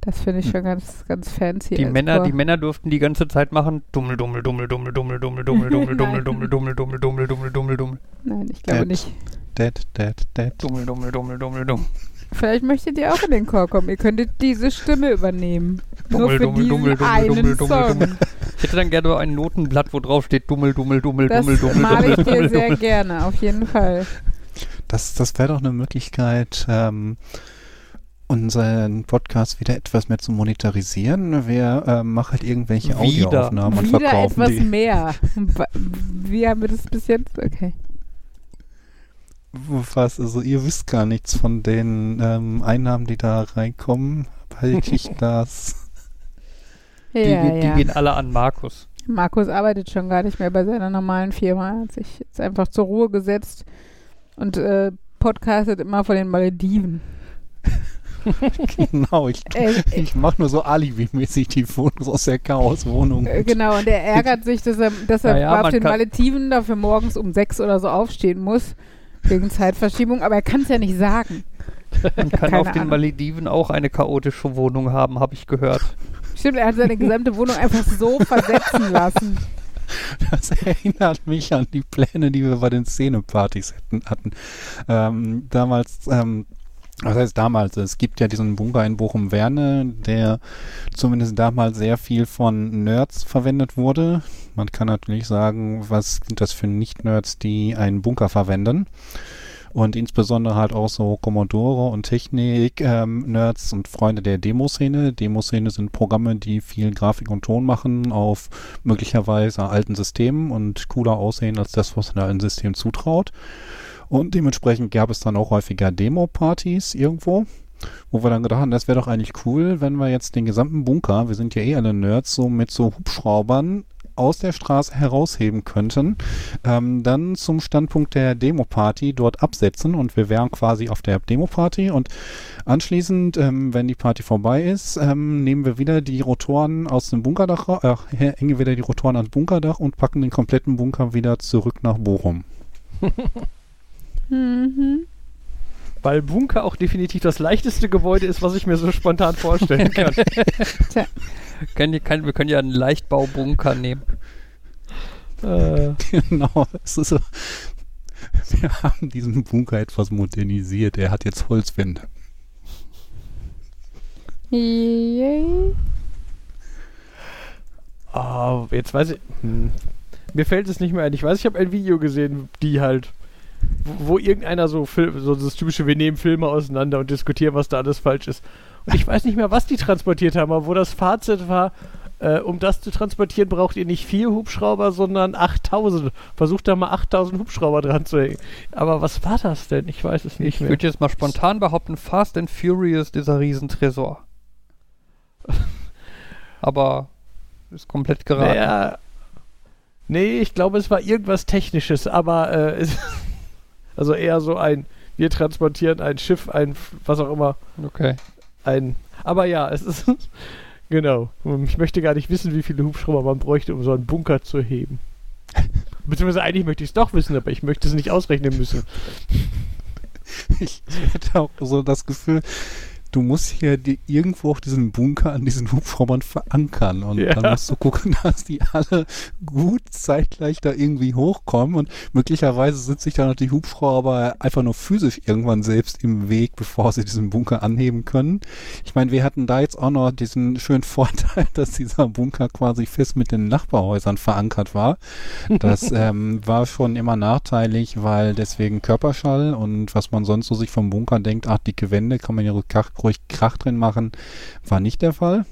Das finde ich schon ganz, ganz fancy. Die Männer, die Männer durften die ganze Zeit machen Dummel, Dummel, Dummel, Dummel, Dummel, Dummel, Dummel, Dummel, Dummel. Dummel, Dummel, Dummel, Dummel, Dummel, Dummel, Dummel, Dummel, Nein, ich glaube nicht. Dead, dead, dead. Dummel, Dummel, Dummel, Dummel, Dummel. Vielleicht möchtet ihr auch in den Chor kommen. Ihr könntet diese Stimme übernehmen. Nur Dummel, für dummel, diesen dummel, dummel, einen dummel, dummel, Song. dummel. Ich hätte dann gerne ein Notenblatt, wo drauf steht Dummel, Dummel, Dummel, Das Dummel, Dummel, male ich dir sehr Dummel. gerne, auf jeden Fall. Das, das wäre doch eine Möglichkeit, ähm, unseren Podcast wieder etwas mehr zu monetarisieren. Wir ähm, machen halt irgendwelche Wieder. Audioaufnahmen und Wieder verkaufen etwas die. mehr. Wa- Wie haben wir das bis jetzt? Okay. Was, also ihr wisst gar nichts von den ähm, Einnahmen, die da reinkommen, weil ich das... Die, Ja, die, die ja. gehen alle an Markus. Markus arbeitet schon gar nicht mehr bei seiner normalen Firma. Er hat sich jetzt einfach zur Ruhe gesetzt und äh, podcastet immer von den Malediven. genau, ich, Äh, ich mache nur so alibi-mäßig die Fotos aus der Chaos-Wohnung. Äh, genau, und er ärgert sich, dass er, dass er Naja, auf den kann- Malediven dafür morgens um sechs oder so aufstehen muss, wegen Zeitverschiebung, aber er kann es ja nicht sagen. Man kann Keine auf den Ahnung. Malediven auch eine chaotische Wohnung haben, habe ich gehört. Stimmt, er hat seine gesamte Wohnung einfach so versetzen lassen. Das erinnert mich an die Pläne, die wir bei den Szenepartys hatten. Ähm, damals, ähm, was heißt damals? Es gibt ja diesen Bunker in Bochum-Werne, der zumindest damals sehr viel von Nerds verwendet wurde. Man kann natürlich sagen, was sind das für Nicht-Nerds, die einen Bunker verwenden? Und insbesondere halt auch so Commodore und Technik-Nerds und Freunde der Demoszene. Demoszene sind Programme, die viel Grafik und Ton machen auf möglicherweise alten Systemen und cooler aussehen als das, was in alten System zutraut. Und dementsprechend gab es dann auch häufiger Demo-Partys irgendwo, wo wir dann gedacht haben, das wäre doch eigentlich cool, wenn wir jetzt den gesamten Bunker, wir sind ja eh alle Nerds, so mit so Hubschraubern aus der Straße herausheben könnten, ähm, dann zum Standpunkt der Demo-Party dort absetzen und wir wären quasi auf der Demo-Party und anschließend, ähm, wenn die Party vorbei ist, ähm, nehmen wir wieder die Rotoren aus dem Bunkerdach, äh, hängen wieder die Rotoren ans Bunkerdach und packen den kompletten Bunker wieder zurück nach Bochum. Mhm. Weil Bunker auch definitiv das leichteste Gebäude ist, was ich mir so spontan vorstellen kann. Können, die- kann, wir können ja einen Leichtbaubunker nehmen. äh, genau, es ist so. Wir haben diesen Bunker etwas modernisiert. Er hat jetzt Holzwände. Yay. oh, jetzt weiß ich. Hm. Mir fällt es nicht mehr ein. Ich weiß, ich habe ein Video gesehen, die halt. Wo, wo irgendeiner so, Film, so das typische, wir nehmen Filme auseinander und diskutieren, was da alles falsch ist. Und ich weiß nicht mehr, was die transportiert haben, aber wo das Fazit war, äh, um das zu transportieren, braucht ihr nicht vier Hubschrauber, sondern 8000. Versucht da mal 8000 Hubschrauber dran zu hängen. Aber was war das denn? Ich weiß es nicht Ich mehr. würde jetzt mal spontan behaupten, Fast and Furious, dieser Riesentresor. Aber ist komplett geraten. Naja, nee, ich glaube, es war irgendwas Technisches, aber äh, es, also eher so ein, wir transportieren ein Schiff, ein, was auch immer, Okay. ein, aber ja, es ist, genau. Ich möchte gar nicht wissen, wie viele Hubschrauber man bräuchte, um so einen Bunker zu heben. Beziehungsweise eigentlich möchte ich es doch wissen, aber ich möchte es nicht ausrechnen müssen. Ich hätte auch so das Gefühl, du musst hier die, irgendwo auf diesen Bunker an diesen Hubschraubern verankern. Und Ja. dann musst du gucken, dass die alle gut zeitgleich da irgendwie hochkommen. Und möglicherweise sind sich dann noch die Hubschrauber einfach nur physisch irgendwann selbst im Weg, bevor sie diesen Bunker anheben können. Ich meine, wir hatten da jetzt auch noch diesen schönen Vorteil, dass dieser Bunker quasi fest mit den Nachbarhäusern verankert war. Das ähm, war schon immer nachteilig, weil deswegen Körperschall und was man sonst so sich vom Bunker denkt, ach, dicke Wände, kann man ja Krach, ruhig Krach drin machen, war nicht der Fall.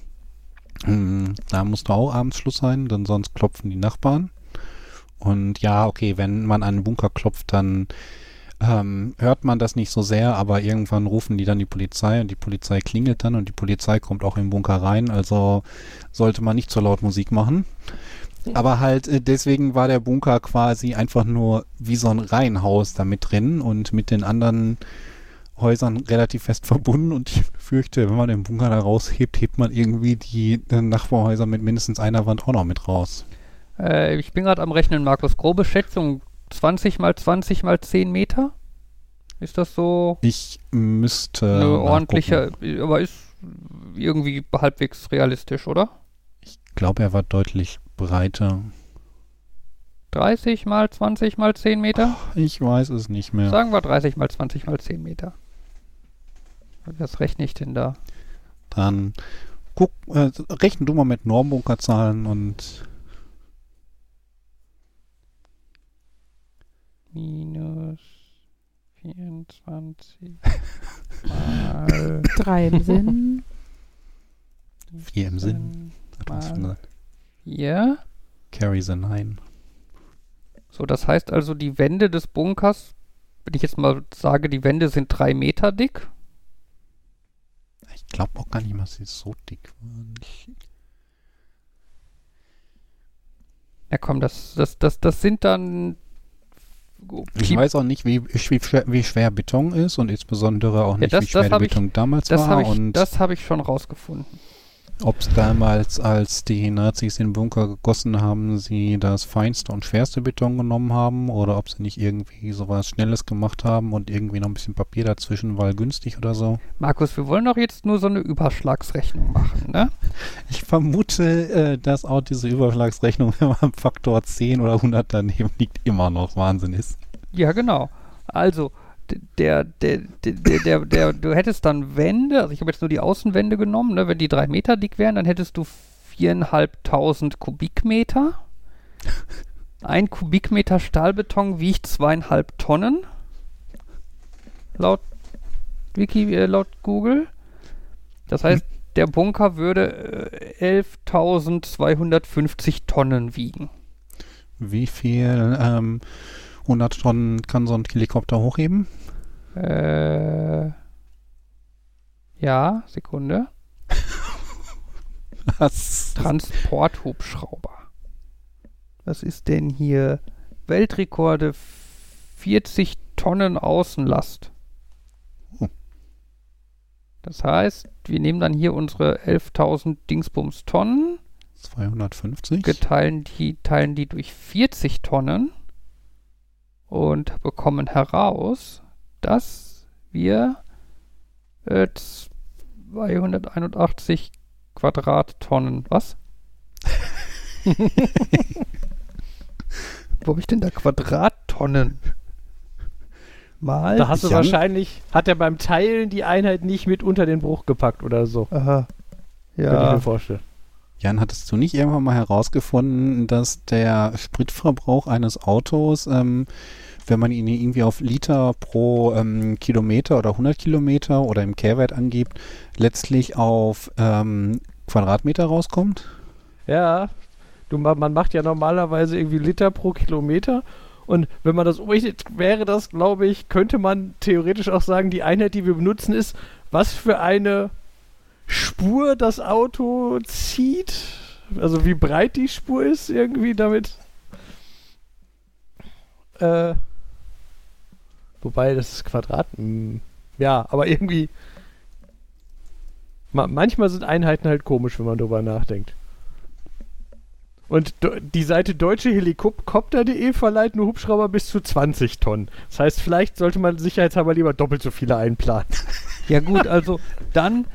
Mm, Da musste auch abends Schluss sein, denn sonst klopfen die Nachbarn. Und ja, okay, wenn man an den Bunker klopft, dann ähm, hört man das nicht so sehr, aber irgendwann rufen die dann die Polizei und die Polizei klingelt dann und die Polizei kommt auch im Bunker rein, also sollte man nicht so laut Musik machen. Aber halt, äh, deswegen war der Bunker quasi einfach nur wie so ein Reihenhaus da mit drin und mit den anderen Häusern relativ fest verbunden und ich fürchte, wenn man den Bunker da raushebt, hebt man irgendwie die äh, Nachbarhäuser mit mindestens einer Wand auch noch mit raus. Äh, ich bin gerade am Rechnen, Markus. Grobe Schätzung: 20 mal 20 mal 10 Meter? Ist das so Ich müsste eine nachgucken. ordentliche, aber ist irgendwie halbwegs realistisch, oder? Ich glaube, er war deutlich breiter. 30 mal 20 mal 10 Meter? Ich weiß es nicht mehr. Sagen wir 30 mal 20 mal 10 Meter. Was rechne ich denn da? Dann guck, äh, rechnen du mal mit Normbunkerzahlen und Minus 24 mal Drei im Sinn. vier im Sinn. Mal. 4. Carry the nine. So, das heißt also, die Wände des Bunkers, wenn ich jetzt mal sage, die Wände sind drei Meter dick. Ich glaube auch gar nicht dass sie so dick waren. Ja komm, das, das, das, das sind dann. ich weiß auch nicht, wie, wie, schwer, wie schwer Beton ist und insbesondere auch Ja, nicht, das- wie schwer hab ich- Beton damals das war. habe ich, das hab ich schon rausgefunden. Ob es damals, als die Nazis den Bunker gegossen haben, sie das feinste und schwerste Beton genommen haben oder ob sie nicht irgendwie sowas Schnelles gemacht haben und irgendwie noch ein bisschen Papier dazwischen, weil günstig oder so. Markus, wir wollen doch jetzt nur so eine Überschlagsrechnung machen, ne? Ich vermute, äh, dass auch diese Überschlagsrechnung, wenn man Faktor 10 oder 100 daneben liegt, immer noch Wahnsinn ist. Ja, genau. Also, der, der, der, der, du hättest dann Wände, also ich habe jetzt nur die Außenwände genommen, ne? wenn die drei Meter dick wären, dann hättest du viereinhalbtausend Kubikmeter. Ein Kubikmeter Stahlbeton wiegt zweieinhalb Tonnen. Laut Wiki, äh, laut Google. Das heißt, der Bunker würde äh, 11.250 Tonnen wiegen. Wie viel ähm, 100 Tonnen kann so ein Helikopter hochheben? Äh, ja, Sekunde. Was? Transporthubschrauber. Was ist denn hier? Weltrekorde 40 Tonnen Außenlast. Oh. Das heißt, wir nehmen dann hier unsere 11.000 Dingsbums Tonnen, 250? geteilen die, teilen die durch 40 Tonnen und bekommen heraus, dass wir äh, 281 Quadrattonnen, was? Wo habe ich denn da Quadrattonnen? Mal. Da hast du wahrscheinlich, hat er beim Teilen die Einheit nicht mit unter den Bruch gepackt oder so. Aha. Könnte ich Ja. mir vorstellen. Jan, hattest du nicht irgendwann mal herausgefunden, dass der Spritverbrauch eines Autos, ähm, wenn man ihn irgendwie auf Liter pro ähm, Kilometer oder 100 Kilometer oder im Kehrwert angibt, letztlich auf ähm, Quadratmeter rauskommt? Ja, du, ma- man macht ja normalerweise irgendwie Liter pro Kilometer. Und wenn man das umrechnet, wäre das, glaube ich, könnte man theoretisch auch sagen, die Einheit, die wir benutzen, ist, was für eine Spur das Auto zieht. Also wie breit die Spur ist, irgendwie damit. Äh, wobei, das ist Quadrat. hm, Ja, aber irgendwie. Ma manchmal sind Einheiten halt komisch, wenn man drüber nachdenkt. Und die Seite deutschehelikopter.de verleiht nur Hubschrauber bis zu 20 Tonnen. Das heißt, vielleicht sollte man sicherheitshalber lieber doppelt so viele einplanen. Ja gut, also dann,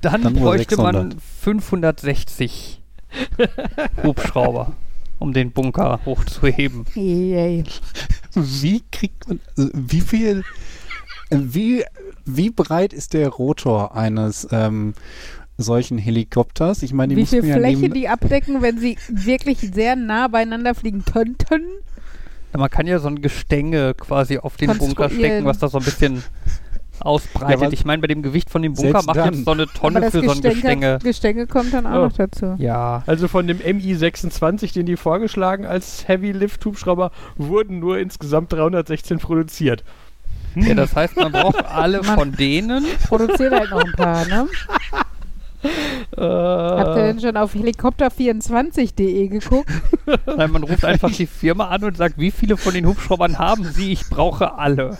dann, Dann bräuchte man 600. 560 Hubschrauber, um den Bunker hochzuheben. Yay. Wie kriegt man, also wie viel, wie, wie breit ist der Rotor eines ähm, solchen Helikopters? Ich meine, die Wie viel ja Fläche neben, die abdecken, wenn sie wirklich sehr nah beieinander fliegen könnten? Ja, man kann ja so ein Gestänge quasi auf den Bunker stecken, was da so ein bisschen ausbreitet. Ja, ich meine, bei dem Gewicht von dem Bunker macht dann. jetzt so eine Aber Tonne das für so ein Gestänge, Gestänge. Gestänge kommt dann auch Oh. noch dazu. Ja, Also von dem MI26, den die vorgeschlagen als Heavy Lift Hubschrauber, wurden nur insgesamt 316 produziert. ja, das heißt, man braucht alle Mann. von denen. Produziert halt noch ein paar, ne? Äh, Habt ihr denn schon auf helikopter24.de geguckt? Nein, man ruft einfach die Firma an und sagt, wie viele von den Hubschraubern haben sie? Ich brauche alle.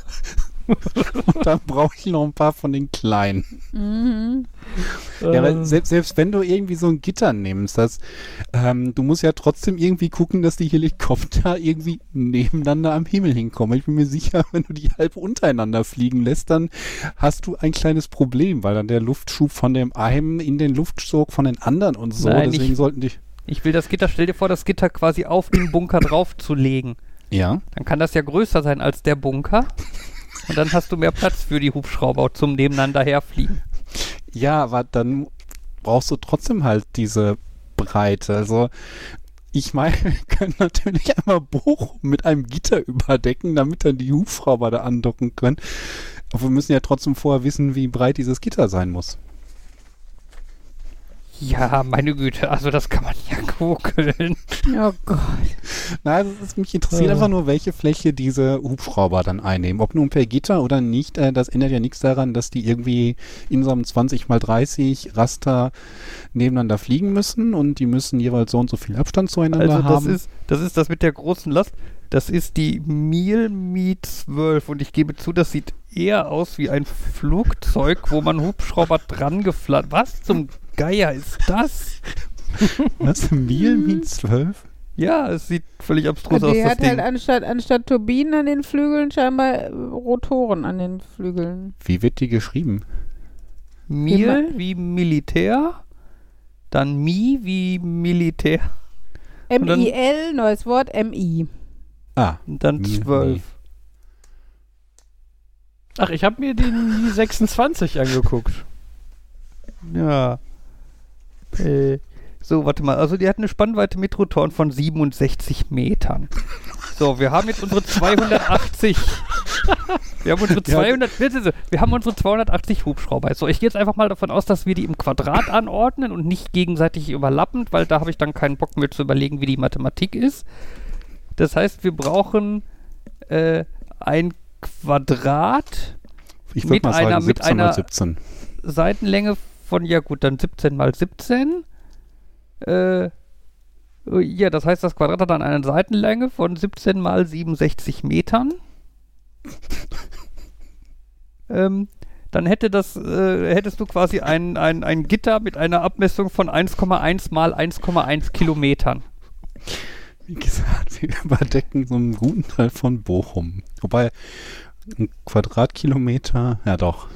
Dann brauche ich noch ein paar von den kleinen. Mhm. Ja, äh, aber selbst, selbst wenn du irgendwie so ein Gitter nimmst, das, ähm, du musst ja trotzdem irgendwie gucken, dass die Helikopter irgendwie nebeneinander am Himmel hinkommen. Ich bin mir sicher, wenn du die halb untereinander fliegen lässt, dann hast du ein kleines Problem, weil dann der Luftschub von dem einen in den Luftsog von den anderen und so. Nein, Deswegen ich- sollten die. Ich will das Gitter, stell dir vor, das Gitter quasi auf den Bunker draufzulegen. Ja. Dann kann das ja größer sein als der Bunker. Und dann hast du mehr Platz für die Hubschrauber zum nebeneinander herfliegen. Ja, aber dann brauchst du trotzdem halt diese Breite. Also ich meine, wir können natürlich einmal Bochum mit einem Gitter überdecken, damit dann die Hubschrauber da andocken können. Aber wir müssen ja trotzdem vorher wissen, wie breit dieses Gitter sein muss. Ja, meine Güte, also das kann man ja googeln. Oh Gott. Na, also es ist, mich interessiert Äh. einfach nur, welche Fläche diese Hubschrauber dann einnehmen. Ob nun per Gitter oder nicht, äh, das ändert ja nichts daran, dass die irgendwie in so einem 20 x 30 Raster nebeneinander fliegen müssen und die müssen jeweils so und so viel Abstand zueinander Also das haben. ist, das ist das mit der großen Last. Das ist die Mielmi 12 und ich gebe zu, das sieht eher aus wie ein Flugzeug, wo man Hubschrauber dran geflattert. Was zum Geier ist das? Was? Miel Mi 12? Ja, es sieht völlig abstrus aus, Die das hat Ding. halt anstatt, anstatt Turbinen an den Flügeln scheinbar äh, Rotoren an den Flügeln. Wie wird die geschrieben? Mil wie Militär, dann Mi wie Militär M-I-L, neues Wort, M-I. Ah, und dann Mi- 12. Ach, ich habe mir den Mi 26 angeguckt. Ja. Äh, so, warte mal. Also die hat eine Spannweite mit Rotoren von 67 Metern. So, wir haben jetzt unsere 280. Wir haben unsere Ja. 200. bitte, so, Wir haben unsere 280 Hubschrauber. So, ich gehe jetzt einfach mal davon aus, dass wir die im Quadrat anordnen und nicht gegenseitig überlappend, weil da habe ich dann keinen Bock mehr zu überlegen, wie die Mathematik ist. Das heißt, wir brauchen äh, ein Quadrat ich Mit mal sagen einer- mit 17 mal einer- 17. Seitenlänge von, ja gut, dann 17 mal 17. Äh, ja, das heißt, das Quadrat hat dann eine Seitenlänge von 17 mal 67 Metern. ähm, dann hätte das, äh, hättest du quasi ein, ein, ein Gitter mit einer Abmessung von 1,1 mal 1,1 Kilometern. Wie gesagt, wir überdecken so einen guten Teil von Bochum. Wobei ein Quadratkilometer, ja doch,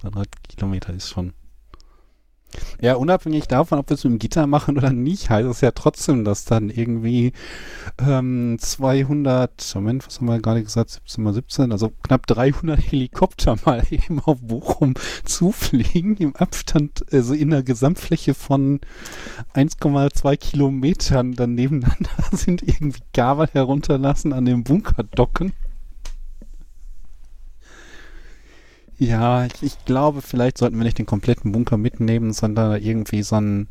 Quadratkilometer ist schon. Ja, unabhängig davon, ob wir es mit dem Gitter machen oder nicht, heißt es ja trotzdem, dass dann irgendwie ähm, 200, Moment, was haben wir gerade gesagt, 17 mal 17, also knapp 300 Helikopter mal eben auf Bochum zufliegen im Abstand, also in der Gesamtfläche von 1,2 Kilometern dann nebeneinander sind, irgendwie Gabel herunterlassen, an dem Bunker docken. Ja, ich, ich glaube, vielleicht sollten wir nicht den kompletten Bunker mitnehmen, sondern irgendwie so ein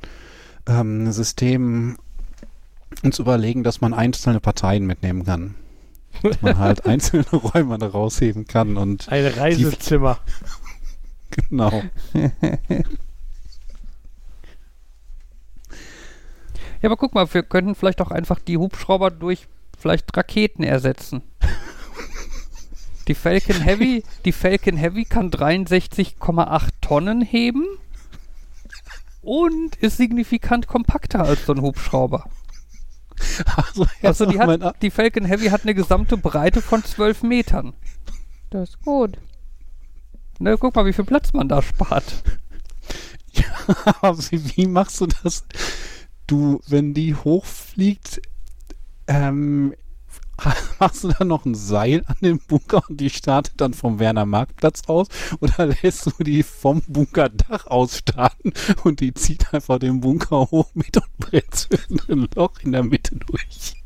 ähm, System uns überlegen, dass man einzelne Parteien mitnehmen kann. Dass man halt einzelne Räume da rausheben kann und Ein Reisezimmer. genau. Ja, aber guck mal, wir könnten vielleicht auch einfach die Hubschrauber durch vielleicht Raketen ersetzen. Die Falcon Heavy, die Falcon Heavy kann 63,8 Tonnen heben und ist signifikant kompakter als so ein Hubschrauber. Also, Also die, hat, die Falcon Heavy hat eine gesamte Breite von 12 Metern. Das ist gut. Ne, guck mal, wie viel Platz man da spart. Aber wie, wie machst du das? Du, wenn die hochfliegt, ähm, machst du dann noch ein Seil an dem Bunker und die startet dann vom Werner Marktplatz aus? Oder lässt du die vom Bunkerdach aus starten und die zieht einfach den Bunker hoch mit und brennt ein Loch in der Mitte durch?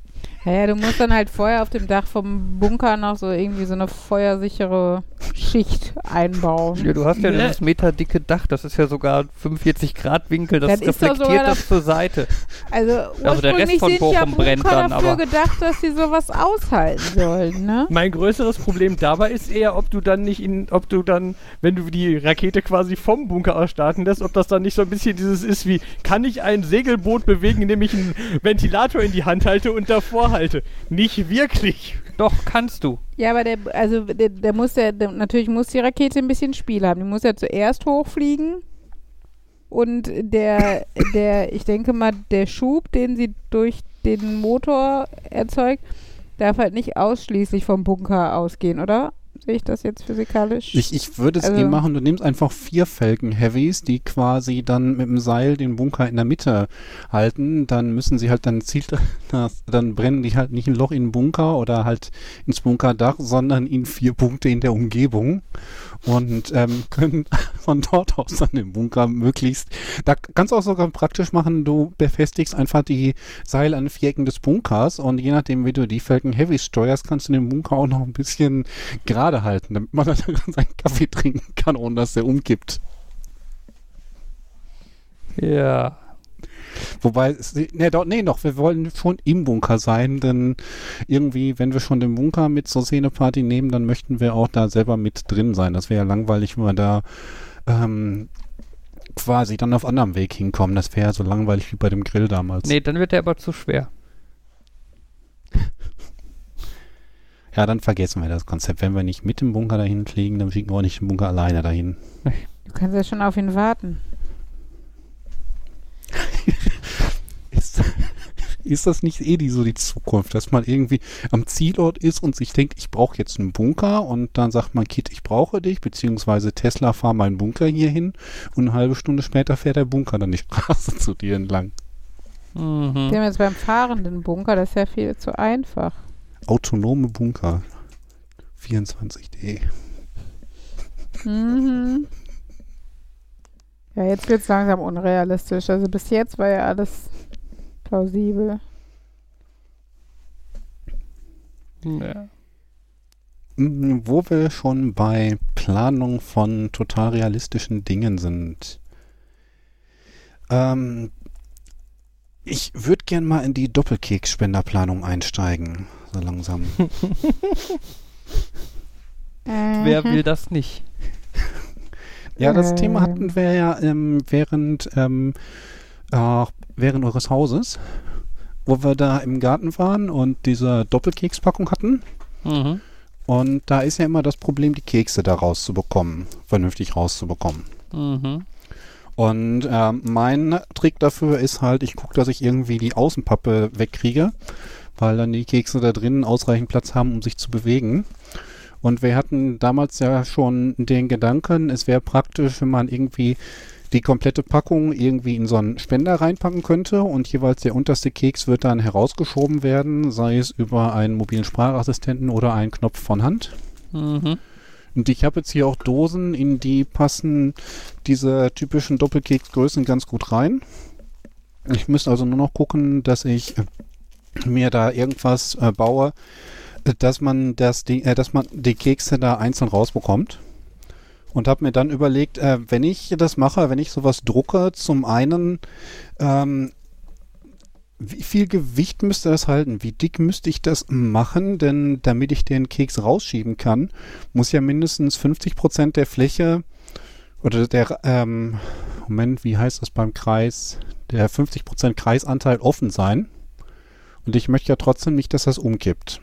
Ja, ja, du musst dann halt vorher auf dem Dach vom Bunker noch so irgendwie so eine feuersichere Schicht einbauen. Ja, du hast ja Ne. dieses meterdicke Dach, das ist ja sogar 45 Grad Winkel, das doch reflektiert sogar das zur Seite. Also Also der Rest von Bochum ja brennt dann, dafür aber- gedacht, dass sie sowas aushalten sollen, ne? Mein größeres Problem dabei ist eher, ob du dann nicht in, ob du dann, wenn du die Rakete quasi vom Bunker aus starten lässt, ob das dann nicht so ein bisschen dieses ist wie, kann ich ein Segelboot bewegen, indem ich einen Ventilator in die Hand halte und davor halte? Nicht wirklich. Doch, kannst du. Ja, aber der, also der, der muss ja, der, natürlich muss die Rakete ein bisschen Spiel haben. Die muss ja zuerst hochfliegen und der, der, ich denke mal, der Schub, den sie durch den Motor erzeugt, darf halt nicht ausschließlich vom Bunker ausgehen, oder? Sehe ich das jetzt physikalisch? Ich, ich würde es Also- eh machen, du nimmst einfach vier Falcon Heavies, die quasi dann mit dem Seil den Bunker in der Mitte halten. Dann müssen sie halt dann zielt dann brennen die halt nicht ein Loch in den Bunker oder halt ins Bunkerdach, sondern in vier Punkte in der Umgebung und ähm, können von dort aus dann den Bunker möglichst. Da kannst du auch sogar praktisch machen, du befestigst einfach die Seile an den Vierecken des Bunkers und je nachdem, wie du die Falcon Heavies steuerst, kannst du den Bunker auch noch ein bisschen gerade halten, damit man dann seinen Kaffee trinken kann, ohne dass der umkippt. Ja. Wobei, nee, doch, nee, doch, wir wollen schon im Bunker sein, denn irgendwie, wenn wir schon den Bunker mit zur Szeneparty nehmen, dann möchten wir auch da selber mit drin sein. Das wäre ja langweilig, wenn wir da ähm, quasi dann auf anderem Weg hinkommen. Das wäre ja so langweilig wie bei dem Grill damals. Nee, dann wird der aber zu schwer. Ja, dann vergessen wir das Konzept. Wenn wir nicht mit dem Bunker dahin fliegen, dann fliegen wir auch nicht den Bunker alleine dahin. du kannst ja schon auf ihn warten. Ist das nicht eh die, so die Zukunft, dass man irgendwie am Zielort ist und sich denkt, ich brauche jetzt einen Bunker und dann sagt man, Kit, ich brauche dich, beziehungsweise Tesla, fahr meinen Bunker hier hin und eine halbe Stunde später fährt der Bunker dann die Straße zu dir entlang. Mhm. Wir haben jetzt beim fahrenden Bunker, das ist ja viel zu einfach. Autonome Bunker. 24D. Mhm. Ja, jetzt wird es langsam unrealistisch. Also bis jetzt war ja alles plausibel. Ja. Mm, Wo wir schon bei Planung von total realistischen Dingen sind. Ähm, ich würde gern mal in die Doppelkeksspenderplanung einsteigen. So langsam. Wer Mhm. will das nicht? Ja, das. Thema hatten wir ja ähm, während, ähm, äh, während eures Hauses, wo wir da im Garten waren und diese Doppelkekspackung hatten. Mhm. Und da ist ja immer das Problem, die Kekse da rauszubekommen, vernünftig rauszubekommen. Mhm. Und ähm, mein Trick dafür ist halt, ich gucke, dass ich irgendwie die Außenpappe wegkriege, weil dann die Kekse da drinnen ausreichend Platz haben, um sich zu bewegen. Und wir hatten damals ja schon den Gedanken, es wäre praktisch, wenn man irgendwie die komplette Packung irgendwie in so einen Spender reinpacken könnte und jeweils der unterste Keks wird dann herausgeschoben werden, sei es über einen mobilen Sprachassistenten oder einen Knopf von Hand. Mhm. Und ich habe jetzt hier auch Dosen, in die passen diese typischen Doppelkeksgrößen ganz gut rein. Ich müsste also nur noch gucken, dass ich äh, mir da irgendwas äh, baue, äh, dass man das, die, äh, dass man die Kekse da einzeln rausbekommt. Und habe mir dann überlegt, äh, wenn ich das mache, wenn ich sowas drucke, zum einen, ähm, wie viel Gewicht müsste das halten? Wie dick müsste ich das machen? Denn damit ich den Keks rausschieben kann, muss ja mindestens 50 Prozent der Fläche oder der, ähm, Moment, wie heißt das beim Kreis? Der 50 Prozent Kreisanteil offen sein. Und ich möchte ja trotzdem nicht, dass das umkippt.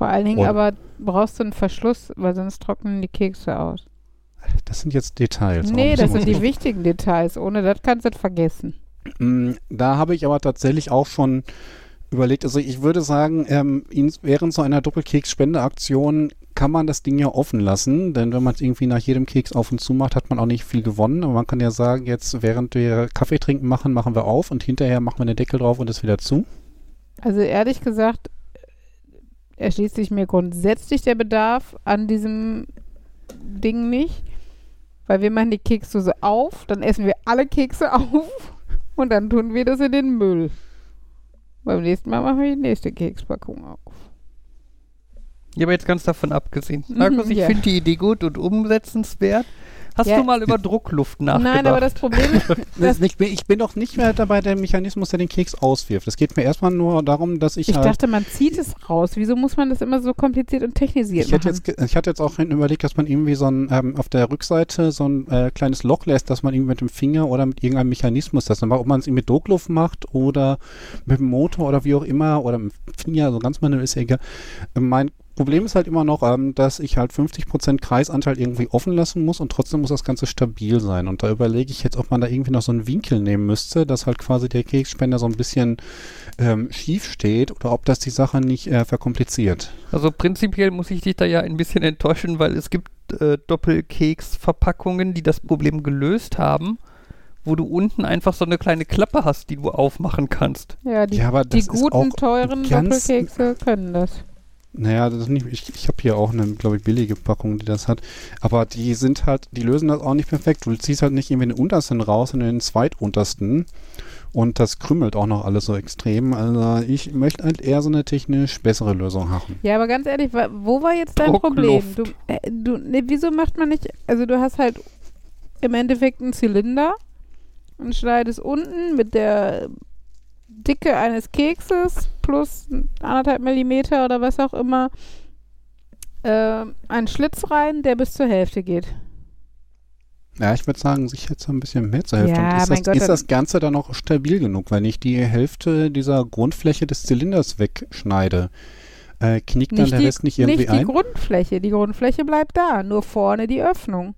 Vor allen Dingen Und- aber brauchst du einen Verschluss, weil sonst trocknen die Kekse aus. Das sind jetzt Details. nee, das sind die wichtigen Details. Ohne das kannst du das vergessen. Mm, Da habe ich aber tatsächlich auch schon überlegt, also ich würde sagen, ähm, während so einer Doppelkeks-Spendeaktion kann man das Ding ja offen lassen, denn wenn man es irgendwie nach jedem Keks auf und zu macht, hat man auch nicht viel gewonnen. Aber man kann ja sagen, jetzt während wir Kaffee trinken machen, machen wir auf und hinterher machen wir den Deckel drauf und es wieder zu. Also ehrlich gesagt, erschließt sich mir grundsätzlich der Bedarf an diesem Ding nicht. Weil wir machen die Keksdose auf, dann essen wir alle Kekse auf und dann tun wir das in den Müll. Beim nächsten Mal machen wir die nächste Kekspackung auf. Ja, aber jetzt ganz davon abgesehen. Markus, ich ja. finde die Idee gut und umsetzenswert. Hast Ja. du mal über Druckluft nachgedacht? Nein, aber das Problem ist, Das ich bin doch nicht mehr dabei der Mechanismus, der den Keks auswirft. Es geht mir erstmal nur darum, dass ich, ich halt dachte, man zieht es raus. Wieso muss man das immer so kompliziert und technisiert Ich hätte, machen? jetzt, ich hatte jetzt auch überlegt, dass man irgendwie so ein, ähm, auf der Rückseite so ein äh, kleines Loch lässt, dass man irgendwie mit dem Finger oder mit irgendeinem Mechanismus das macht. Ob man es mit Druckluft macht oder mit dem Motor oder wie auch immer oder mit dem Finger, so ganz manuell ist ja egal. Mein Problem ist halt immer noch, ähm, dass ich halt 50% Kreisanteil irgendwie offen lassen muss und trotzdem muss das Ganze stabil sein. Und da überlege ich jetzt, ob man da irgendwie noch so einen Winkel nehmen müsste, dass halt quasi der Keksspender so ein bisschen ähm, schief steht oder ob das die Sache nicht äh, verkompliziert. Also prinzipiell muss ich dich da ja ein bisschen enttäuschen, weil es gibt äh, Doppelkeks-Verpackungen, die das Problem gelöst haben, wo du unten einfach so eine kleine Klappe hast, die du aufmachen kannst. Ja, die, Ja, aber die guten, teuren Doppelkekse können das. Naja, das ist nicht, ich, ich habe hier auch eine, glaube ich, billige Packung, die das hat. Aber die sind halt, die lösen das auch nicht perfekt. Du ziehst halt nicht irgendwie den untersten raus, sondern den zweituntersten. Und das krümmelt auch noch alles so extrem. Also ich möchte halt eher so eine technisch bessere Lösung haben. Ja, aber ganz ehrlich, wo war jetzt dein Problem? Du, Druckluft. äh, du, ne, wieso macht man nicht, also du hast halt im Endeffekt einen Zylinder und schneidest unten mit der Dicke eines Kekses plus anderthalb Millimeter oder was auch immer äh, einen Schlitz rein, der bis zur Hälfte geht. Ja, ich würde sagen, sich jetzt ein bisschen mehr zur Hälfte. Ja, Und ist, das, Gott, ist das Ganze dann auch stabil genug, wenn ich die Hälfte dieser Grundfläche des Zylinders wegschneide? Äh, knickt dann Nicht der die, Rest nicht irgendwie nicht die ein? Grundfläche. Die Grundfläche bleibt da, nur vorne die Öffnung.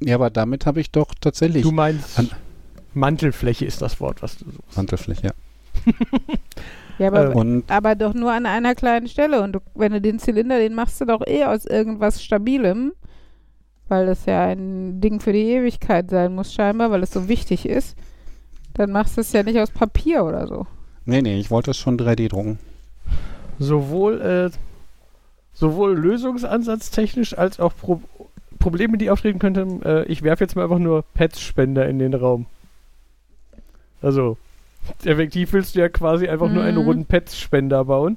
Ja, aber damit habe ich doch tatsächlich. Du meinst, An- Mantelfläche ist das Wort, was du suchst. Mantelfläche, ja. Ja, aber, Äh, Und aber doch nur an einer kleinen Stelle. Und du, wenn du den Zylinder, den machst du doch eh aus irgendwas Stabilem. Weil das ja ein Ding für die Ewigkeit sein muss, scheinbar, weil es so wichtig ist. Dann machst du es ja nicht aus Papier oder so. nee, nee, ich wollte es schon 3D drucken. Sowohl, äh, sowohl lösungsansatztechnisch als auch Pro Probleme, die auftreten könnten. Äh, ich werfe jetzt mal einfach nur Pets-Spender in den Raum. Also, effektiv willst du ja quasi einfach nur einen Mhm. runden Pets-Spender bauen.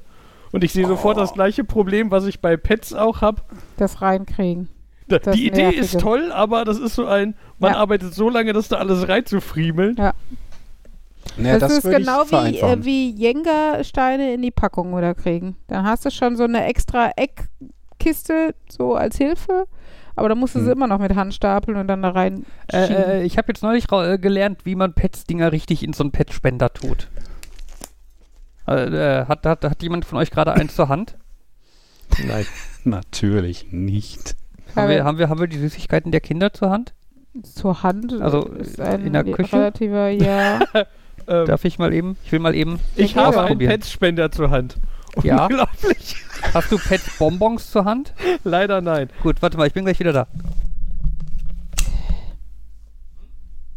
Und ich sehe sofort das gleiche Problem, was ich bei Pets auch habe. Das reinkriegen. Da- Das Die Idee ist toll, aber das ist so ein, man Ja. arbeitet so lange, dass da alles reinzufriemeln. Nee, das, ist würde genau wie, äh, wie Jenga-Steine in die Packung oder kriegen. Dann hast du schon so eine extra Eckkiste so als Hilfe, aber dann musst du sie Hm. immer noch mit Hand stapeln und dann da rein schieben. Äh, äh, ich habe jetzt neulich äh, gelernt, wie man Pets-Dinger richtig in so einen Petspender tut. Äh, äh, hat, hat, hat jemand von euch gerade eins zur Hand? Nein. Natürlich nicht. Haben wir, haben, wir, haben wir die Süßigkeiten der Kinder zur Hand? zur Hand also, ist äh, ein in der Küche? relativer, ja. Ähm, Darf ich mal eben? Ich will mal eben. ich habe einen ausprobieren. Pets-Spender zur Hand. Ja. Unglaublich. Hast du Pets-Bonbons zur Hand? Leider nein. Gut, warte mal, ich bin gleich wieder da.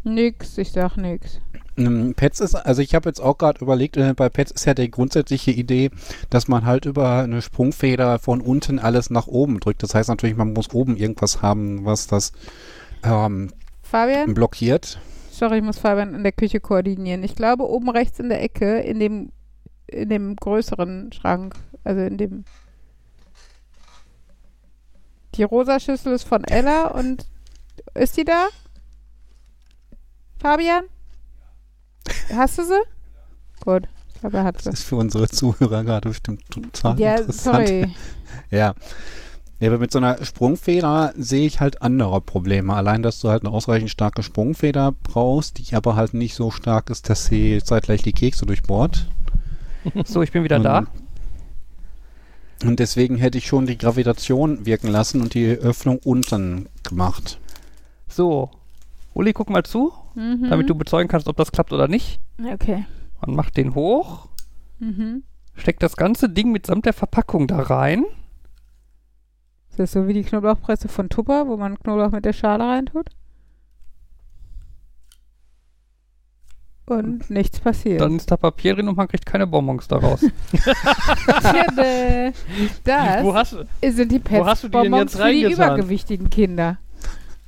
nix, ich sag nix. Ähm, Pets ist, also ich habe jetzt auch gerade überlegt, äh, bei Pets ist ja die grundsätzliche Idee, dass man halt über eine Sprungfeder von unten alles nach oben drückt. Das heißt natürlich, man muss oben irgendwas haben, was das ähm, Fabian? blockiert. Sorry, ich muss Fabian in der Küche koordinieren. Ich glaube, oben rechts in der Ecke, in dem, in dem größeren Schrank, also in dem. Die rosa Schüssel ist von Ella und ist die da? Fabian? Hast du sie? Gut, ich glaube, er hat Das sie. ist für unsere Zuhörer gerade bestimmt total Ja, interessant. sorry. Ja. Ja, aber mit so einer Sprungfeder sehe ich halt andere Probleme. Allein, dass du halt eine ausreichend starke Sprungfeder brauchst, die aber halt nicht so stark ist, dass sie zeitgleich die Kekse durchbohrt. So, ich bin wieder und, da. Und deswegen hätte ich schon die Gravitation wirken lassen und die Öffnung unten gemacht. So. Uli, guck mal zu, Mhm. damit du bezeugen kannst, ob das klappt oder nicht. Okay. Man macht den hoch, Mhm. steckt das ganze Ding mitsamt der Verpackung da rein. Ist das so wie die Knoblauchpresse von Tupper, wo man Knoblauch mit der Schale reintut? Und nichts passiert. Dann ist da Papier drin und man kriegt keine Bonbons daraus. Tjade. Das Wo hast, sind die du die jetzt für die übergewichtigen Kinder.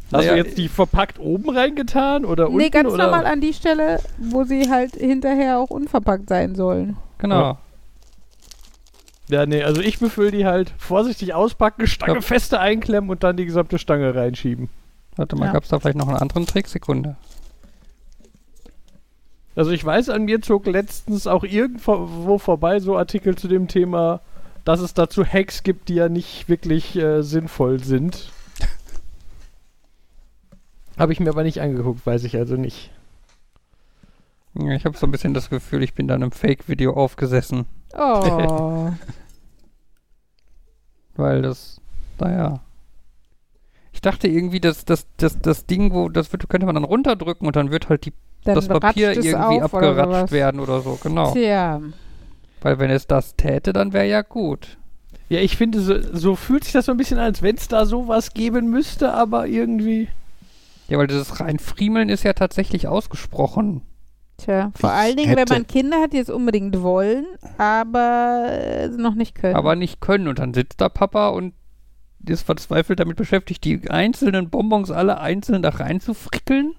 hast Naja, du jetzt die verpackt oben reingetan oder unten? nee, ganz oder? normal an die Stelle, wo sie halt hinterher auch unverpackt sein sollen. Genau. Ja, nee, also ich befülle die halt vorsichtig auspacken, Stange Ja. feste einklemmen und dann die gesamte Stange reinschieben. Warte mal, Ja. gab es da vielleicht noch einen anderen Trick? Sekunde. Also ich weiß, an mir zog letztens auch irgendwo vorbei so Artikel zu dem Thema, dass es dazu Hacks gibt, die ja nicht wirklich äh, sinnvoll sind. Habe ich mir aber nicht angeguckt, weiß ich also nicht. Ja, ich habe so ein bisschen das Gefühl, ich bin da in einem Fake-Video aufgesessen. Oh. Weil das, naja. Ich dachte irgendwie, dass das, das, das Ding, wo, das wird, könnte man dann runterdrücken und dann wird halt die, Dann das Papier irgendwie auf oder abgeratscht sowas. werden oder so, genau. Tja. Weil wenn es das täte, dann wäre ja gut. Ja, ich finde, so, so fühlt sich das so ein bisschen an, als wenn es da sowas geben müsste, aber irgendwie. Ja, weil dieses Reinfriemeln ist ja tatsächlich ausgesprochen. Tja, vor Ich allen Dingen, wenn man Kinder hat, die es unbedingt wollen, aber äh, noch nicht können. aber nicht können. Und dann sitzt da Papa und ist verzweifelt damit beschäftigt, die einzelnen Bonbons alle einzeln da rein zu frickeln.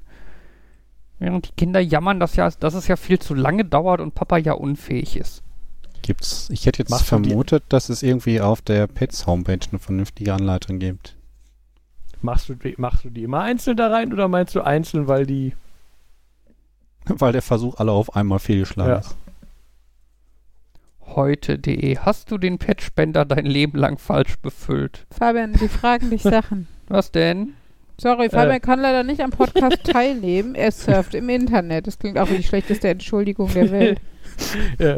Während die Kinder jammern, dass, ja, dass es ja viel zu lange dauert und Papa ja unfähig ist. Gibt's, ich hätte jetzt die- vermutet, dass es irgendwie auf der Pets Homepage eine vernünftige Anleitung gibt. Machst du, die, machst du die immer einzeln da rein oder meinst du einzeln, weil die. Weil der Versuch alle auf einmal fehlgeschlagen Ja. ist. Heute.de. Hast du den Petspender dein Leben lang falsch befüllt? Fabian, die fragen dich Sachen. Was denn? Sorry, Fabian Äh. kann leider nicht am Podcast teilnehmen. Er surft im Internet. Das klingt auch wie die schlechteste Entschuldigung der Welt. Ja.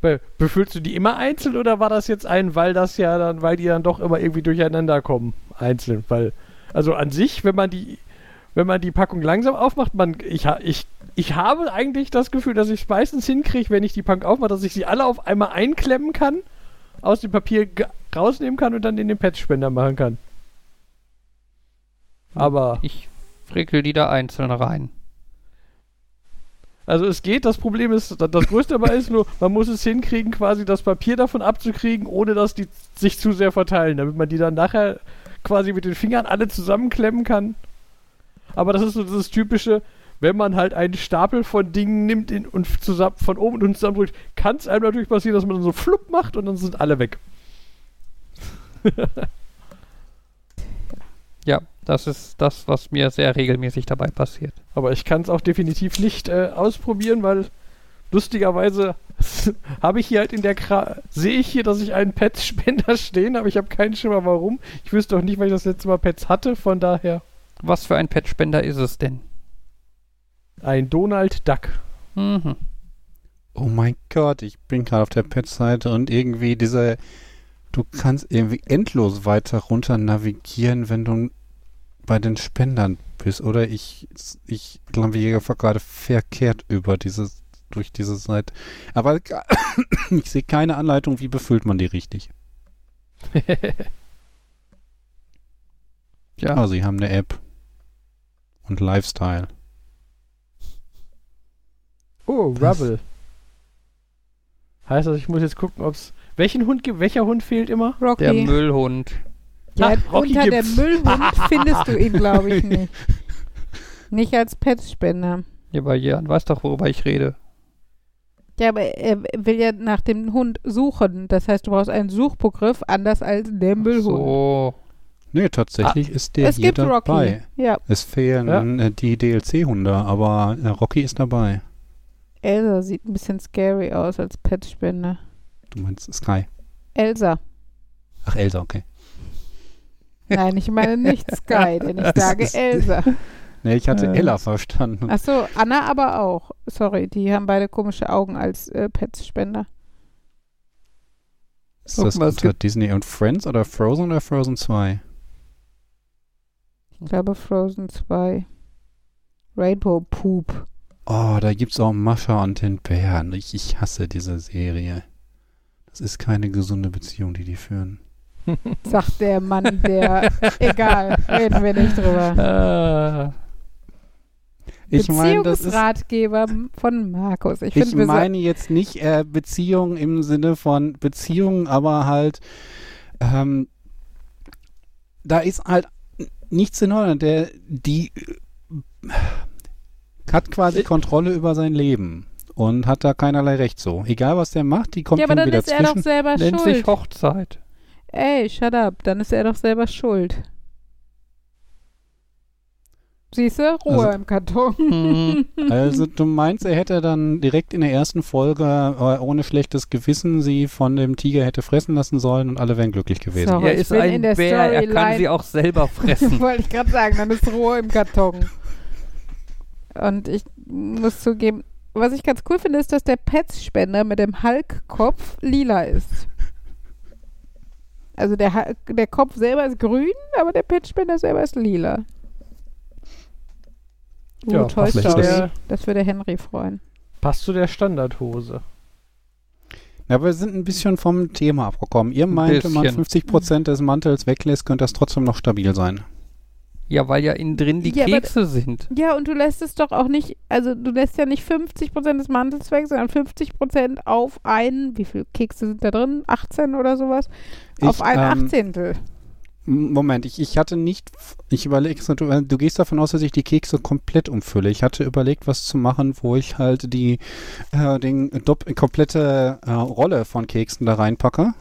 Be befüllst du die immer einzeln oder war das jetzt ein, weil das ja dann, weil die dann doch immer irgendwie durcheinander kommen? Einzeln, weil. Also an sich, wenn man die wenn man die Packung langsam aufmacht, man, ich, ha- ich, ich habe eigentlich das Gefühl, dass ich es meistens hinkriege, wenn ich die Packung aufmache, dass ich sie alle auf einmal einklemmen kann, aus dem Papier rausnehmen kann und dann in den Patchspender machen kann. Aber, Ich frickel die da einzeln rein. also es geht, das Problem ist, das, Größte dabei ist nur, man muss es hinkriegen, quasi das Papier davon abzukriegen, ohne dass die sich zu sehr verteilen, damit man die dann nachher quasi mit den Fingern alle zusammenklemmen kann. Aber das ist so das typische, wenn man halt einen Stapel von Dingen nimmt und zusammen, von oben und zusammendrückt, kann es einem natürlich passieren, dass man dann so flupp macht und dann sind alle weg. Ja, das ist das, was mir sehr regelmäßig dabei passiert. Aber ich kann es auch definitiv nicht äh, ausprobieren, weil lustigerweise habe ich hier halt in der Kra sehe ich hier, dass ich einen Pets-Spender stehen, aber ich habe keinen Schimmer warum. Ich wüsste auch nicht, weil ich das letzte Mal Pets hatte, von daher Was für ein Patchspender ist es denn? ein Donald Duck. Mhm. Oh mein Gott, ich bin gerade auf der Pet-Seite und irgendwie diese, du kannst irgendwie endlos weiter runter navigieren, wenn du bei den Spendern bist, oder? Ich, ich navigiere gerade verkehrt über dieses, durch diese Seite. Aber ich sehe keine Anleitung, wie befüllt man die richtig. Ja, Ah, sie haben eine App. Und Lifestyle. Oh, Was? Rubble. Heißt das, ich muss jetzt gucken, ob's. Welchen Hund gibt, welcher Hund fehlt immer? Rocky. der Müllhund. Ja, Ah, Rocky unter der gibt's. Müllhund findest du ihn, glaube ich, nicht. Nicht als Petspender. Ja, aber Jan weiß doch, worüber ich rede. Ja, aber er will ja nach dem Hund suchen. Das heißt, du brauchst einen Suchbegriff anders als der Müllhund. So. Nee, tatsächlich ist der es hier gibt dabei. Rocky. Ja, Es fehlen Ja. äh, die DLC-Hunde, aber äh, Rocky ist dabei. Elsa sieht ein bisschen scary aus als Petspender. Du meinst Sky. Elsa. Ach, Elsa, okay. Nein, ich meine nicht Sky, denn ich sage Elsa. Nee, ich hatte Äh. Ella verstanden. Achso, Anna aber auch. Sorry, die haben beide komische Augen als äh, Petspender. Ist Guck das mal, unter Disney und Friends oder Frozen oder Frozen 2? Ich glaube Frozen 2. Rainbow Poop. Oh, da gibt's auch Mascha und den Bären. Ich, ich hasse diese Serie. Das ist keine gesunde Beziehung, die die führen. Sagt der Mann, der. Egal, reden wir nicht drüber. Äh, Ich meine, das ist. Beziehungsratgeber von Markus. Ich, Ich finde, wir meine jetzt nicht äh, Beziehung im Sinne von Beziehung, aber halt, ähm, da ist halt nichts in Ordnung. Der, die äh, hat quasi Ich- Kontrolle über sein Leben und hat da keinerlei Recht so. Egal was der macht, die kommt ja, aber dann wieder ist er doch selber Nennt schuld. sich Hochzeit. Ey, shut up. Dann ist er doch selber schuld. Siehst du? Ruhe Also- im Karton. Mhm. Also du meinst, er hätte dann direkt in der ersten Folge äh, ohne schlechtes Gewissen sie von dem Tiger hätte fressen lassen sollen und alle wären glücklich gewesen. So. Aber er ist ein der Bär, er kann Storyline- sie auch selber fressen. Wollte ich gerade sagen, dann ist Ruhe im Karton. Und ich muss zugeben, was ich ganz cool finde, ist, dass der Petspender mit dem Hulk-Kopf lila ist. Also der, der Kopf selber ist grün, aber der Petspender selber ist lila. Uh, Ja, Toy Story. Das würde Henry freuen. passt zu der Standardhose. Ja, wir sind ein bisschen vom Thema abgekommen. Ihr meint, wenn man bisschen. 50% des Mantels weglässt, könnte das trotzdem noch stabil sein. Ja, weil ja innen drin die Ja, aber- Kekse sind. Ja, und du lässt es doch auch nicht, also du lässt ja nicht 50% des Mantels weg, sondern 50% auf einen, wie viele Kekse sind da drin? 18 oder sowas? auf Ich, ein ähm, Achtzehntel. Moment, ich, ich hatte nicht, ich überlege, du, du gehst davon aus, dass ich die Kekse komplett umfülle. Ich hatte überlegt, was zu machen, wo ich halt die äh, den dopp komplette äh, Rolle von Keksen da reinpacke.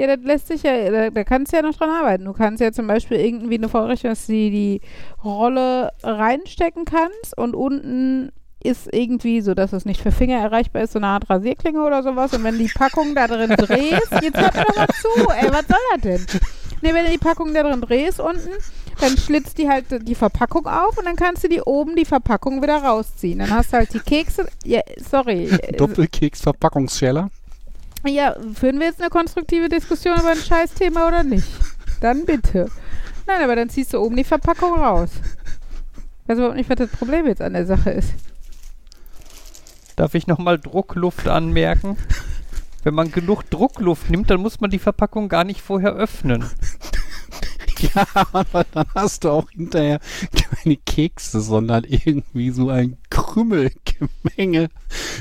Ja, das lässt sich ja, da, da kannst du ja noch dran arbeiten. Du kannst ja zum Beispiel irgendwie eine Vorrichtung, dass du die Rolle reinstecken kannst und unten ist irgendwie so, dass es nicht für Finger erreichbar ist, so eine Art Rasierklinge oder sowas. Und wenn die Packung da drin drehst, jetzt hört mir doch mal zu, ey, was soll das denn? Nee, wenn du die Packung da drin drehst unten, dann schlitzt die halt die Verpackung auf und dann kannst du die oben die Verpackung wieder rausziehen. Dann hast du halt die Kekse, ja, sorry. Doppelkeks-Verpackungsscheller. Ja, führen wir jetzt eine konstruktive Diskussion über ein Scheißthema oder nicht? Dann bitte. Nein, aber dann ziehst du oben die Verpackung raus. weiß überhaupt nicht, was das Problem jetzt an der Sache ist. Darf ich nochmal Druckluft anmerken? Wenn man genug Druckluft nimmt, dann muss man die Verpackung gar nicht vorher öffnen. Ja, aber dann hast du auch hinterher keine Kekse, sondern irgendwie so ein Krümmelgemenge.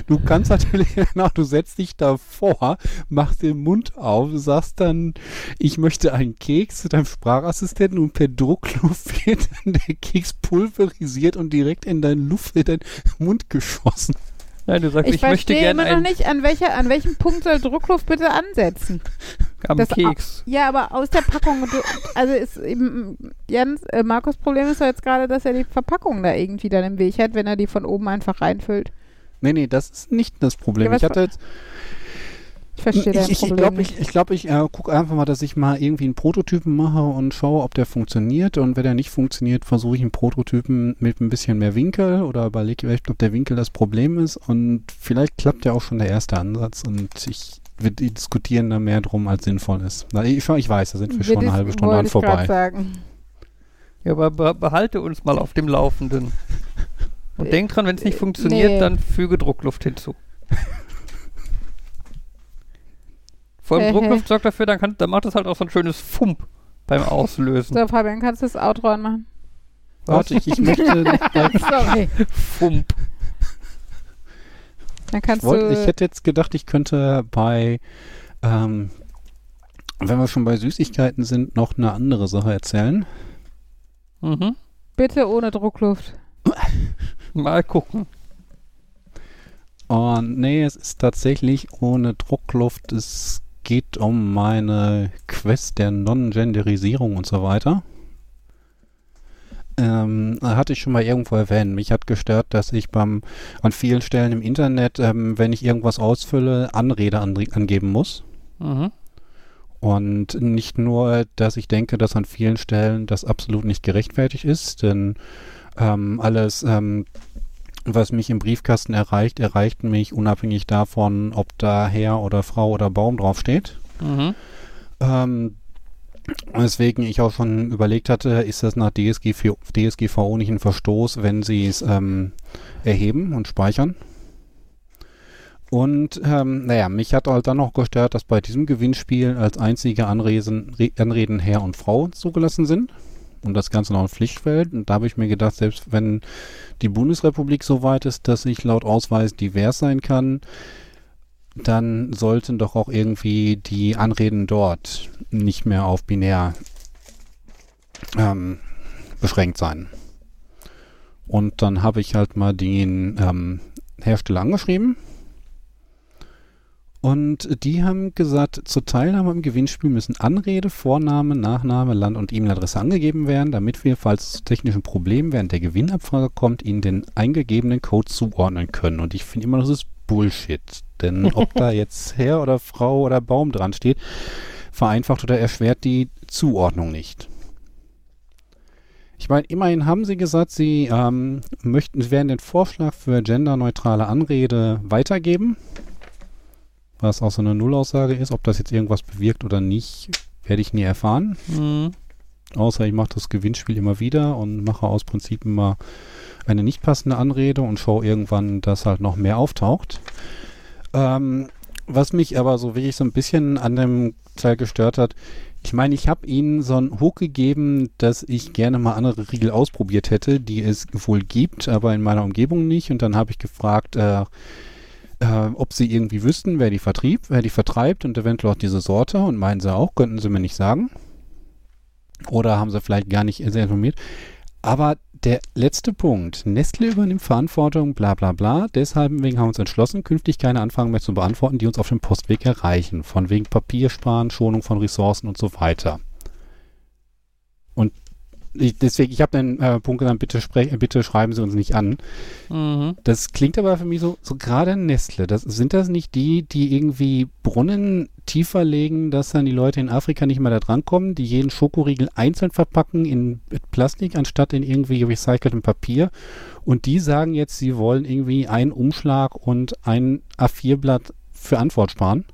Du kannst natürlich, genau, du setzt dich davor, machst den Mund auf, sagst dann, ich möchte einen Keks zu deinem Sprachassistenten und per Druckluft wird dann der Keks pulverisiert und direkt in deinen Luft, in deinen Mund geschossen. Nein, du sagst, Ich, ich, möchte verstehe gerne immer noch nicht, an, welcher, an welchem Punkt soll Druckluft bitte ansetzen? am das- Keks. Ja, aber aus der Packung, also ist eben, Jans, äh, Markus Problem ist doch jetzt gerade, dass er die Verpackung da irgendwie dann im Weg hat, wenn er die von oben einfach reinfüllt. Nee, nee, das ist nicht das Problem. Ja, ich hatte jetzt, Ich verstehe dein ich, ich, Problem ich glaube, ich, glaub, ich äh, gucke einfach mal, dass ich mal irgendwie einen Prototypen mache und schaue, ob der funktioniert. Und wenn der nicht funktioniert, versuche ich einen Prototypen mit ein bisschen mehr Winkel oder überlege vielleicht, ob der Winkel das Problem ist. Und vielleicht klappt ja auch schon der erste Ansatz. Und ich wir diskutieren da mehr drum, als sinnvoll ist. Na, ich, ich weiß, da sind wir schon eine halbe Stunde an vorbei. Sagen. Ja, aber be behalte uns mal auf dem Laufenden. Und Äh, denk dran, wenn es nicht funktioniert, nee. dann füge Druckluft hinzu. Vor allem. Druckluft sorgt dafür, dann, kann, dann macht es halt auch so ein schönes Fump beim Auslösen. So, Fabian, kannst du das Outro anmachen? Warte, ich, ich möchte Sorry. Fump. Dann kannst wollte, du. ich hätte jetzt gedacht, ich könnte bei, ähm, wenn wir schon bei Süßigkeiten sind, noch eine andere Sache erzählen. Mhm. bitte ohne Druckluft. Mal gucken. Und nee, es ist tatsächlich ohne Druckluft. Es geht um meine Quest der Non-Genderisierung und so weiter. Ähm, hatte ich schon mal irgendwo erwähnt. Mich hat gestört, dass ich beim an vielen Stellen im Internet, ähm, wenn ich irgendwas ausfülle, Anrede andre- angeben muss. Mhm. Und nicht nur, dass ich denke, dass an vielen Stellen das absolut nicht gerechtfertigt ist, denn ähm, alles, ähm, was mich im Briefkasten erreicht, erreicht mich unabhängig davon, ob da Herr oder Frau oder Baum draufsteht. Mhm. Ähm, weswegen ich auch schon überlegt hatte, ist das nach DSGV, DSGVO nicht ein Verstoß, wenn sie es ähm, erheben und speichern? Und ähm, naja, mich hat halt dann noch gestört, dass bei diesem Gewinnspiel als einzige Anreden, Re Anreden Herr und Frau zugelassen sind. Und das Ganze noch ein Pflichtfeld. Und da habe ich mir gedacht, selbst wenn die Bundesrepublik so weit ist, dass ich laut Ausweis divers sein kann, dann sollten doch auch irgendwie die Anreden dort nicht mehr auf binär ähm, beschränkt sein. Und dann habe ich halt mal den ähm, Hersteller angeschrieben. Und die haben gesagt, zur Teilnahme im Gewinnspiel müssen Anrede, Vorname, Nachname, Land und E-Mail-Adresse angegeben werden, damit wir, falls es zu technischen Problemen während der Gewinnabfrage kommt, ihnen den eingegebenen Code zuordnen können. Und ich finde immer, das ist Bullshit. Denn ob da jetzt Herr oder Frau oder Baum dran steht, vereinfacht oder erschwert die Zuordnung nicht. Ich meine, immerhin haben sie gesagt, sie ähm, möchten, sie werden den Vorschlag für genderneutrale Anrede weitergeben. Was auch so eine Nullaussage ist. Ob das jetzt irgendwas bewirkt oder nicht, werde ich nie erfahren. Mhm. Außer ich mache das Gewinnspiel immer wieder und mache aus Prinzip immer eine nicht passende Anrede und schaue irgendwann, dass halt noch mehr auftaucht. Ähm, was mich aber so wirklich so ein bisschen an dem Teil gestört hat, ich meine, ich habe ihnen so einen Hook gegeben, dass ich gerne mal andere Riegel ausprobiert hätte, die es wohl gibt, aber in meiner Umgebung nicht. Und dann habe ich gefragt, äh, äh, ob sie irgendwie wüssten, wer die vertrieb, wer die vertreibt und eventuell auch diese Sorte. Und meinen sie auch, könnten sie mir nicht sagen. Oder haben sie vielleicht gar nicht sehr informiert. Aber der letzte Punkt, Nestle übernimmt Verantwortung, bla bla bla. Deshalb wegen haben wir uns entschlossen, künftig keine Anfragen mehr zu beantworten, die uns auf dem Postweg erreichen. Von wegen Papiersparen, Schonung von Ressourcen und so weiter. Ich, deswegen, ich habe den äh, Punkt gesagt, bitte, sprech, bitte schreiben Sie uns nicht an. Mhm. Das klingt aber für mich so, so gerade Nestle. Das, sind das nicht die, die irgendwie Brunnen tiefer legen, dass dann die Leute in Afrika nicht mehr da drankommen, die jeden Schokoriegel einzeln verpacken in Plastik anstatt in irgendwie recyceltem Papier? Und die sagen jetzt, sie wollen irgendwie einen Umschlag und ein A4-Blatt für Antwort sparen?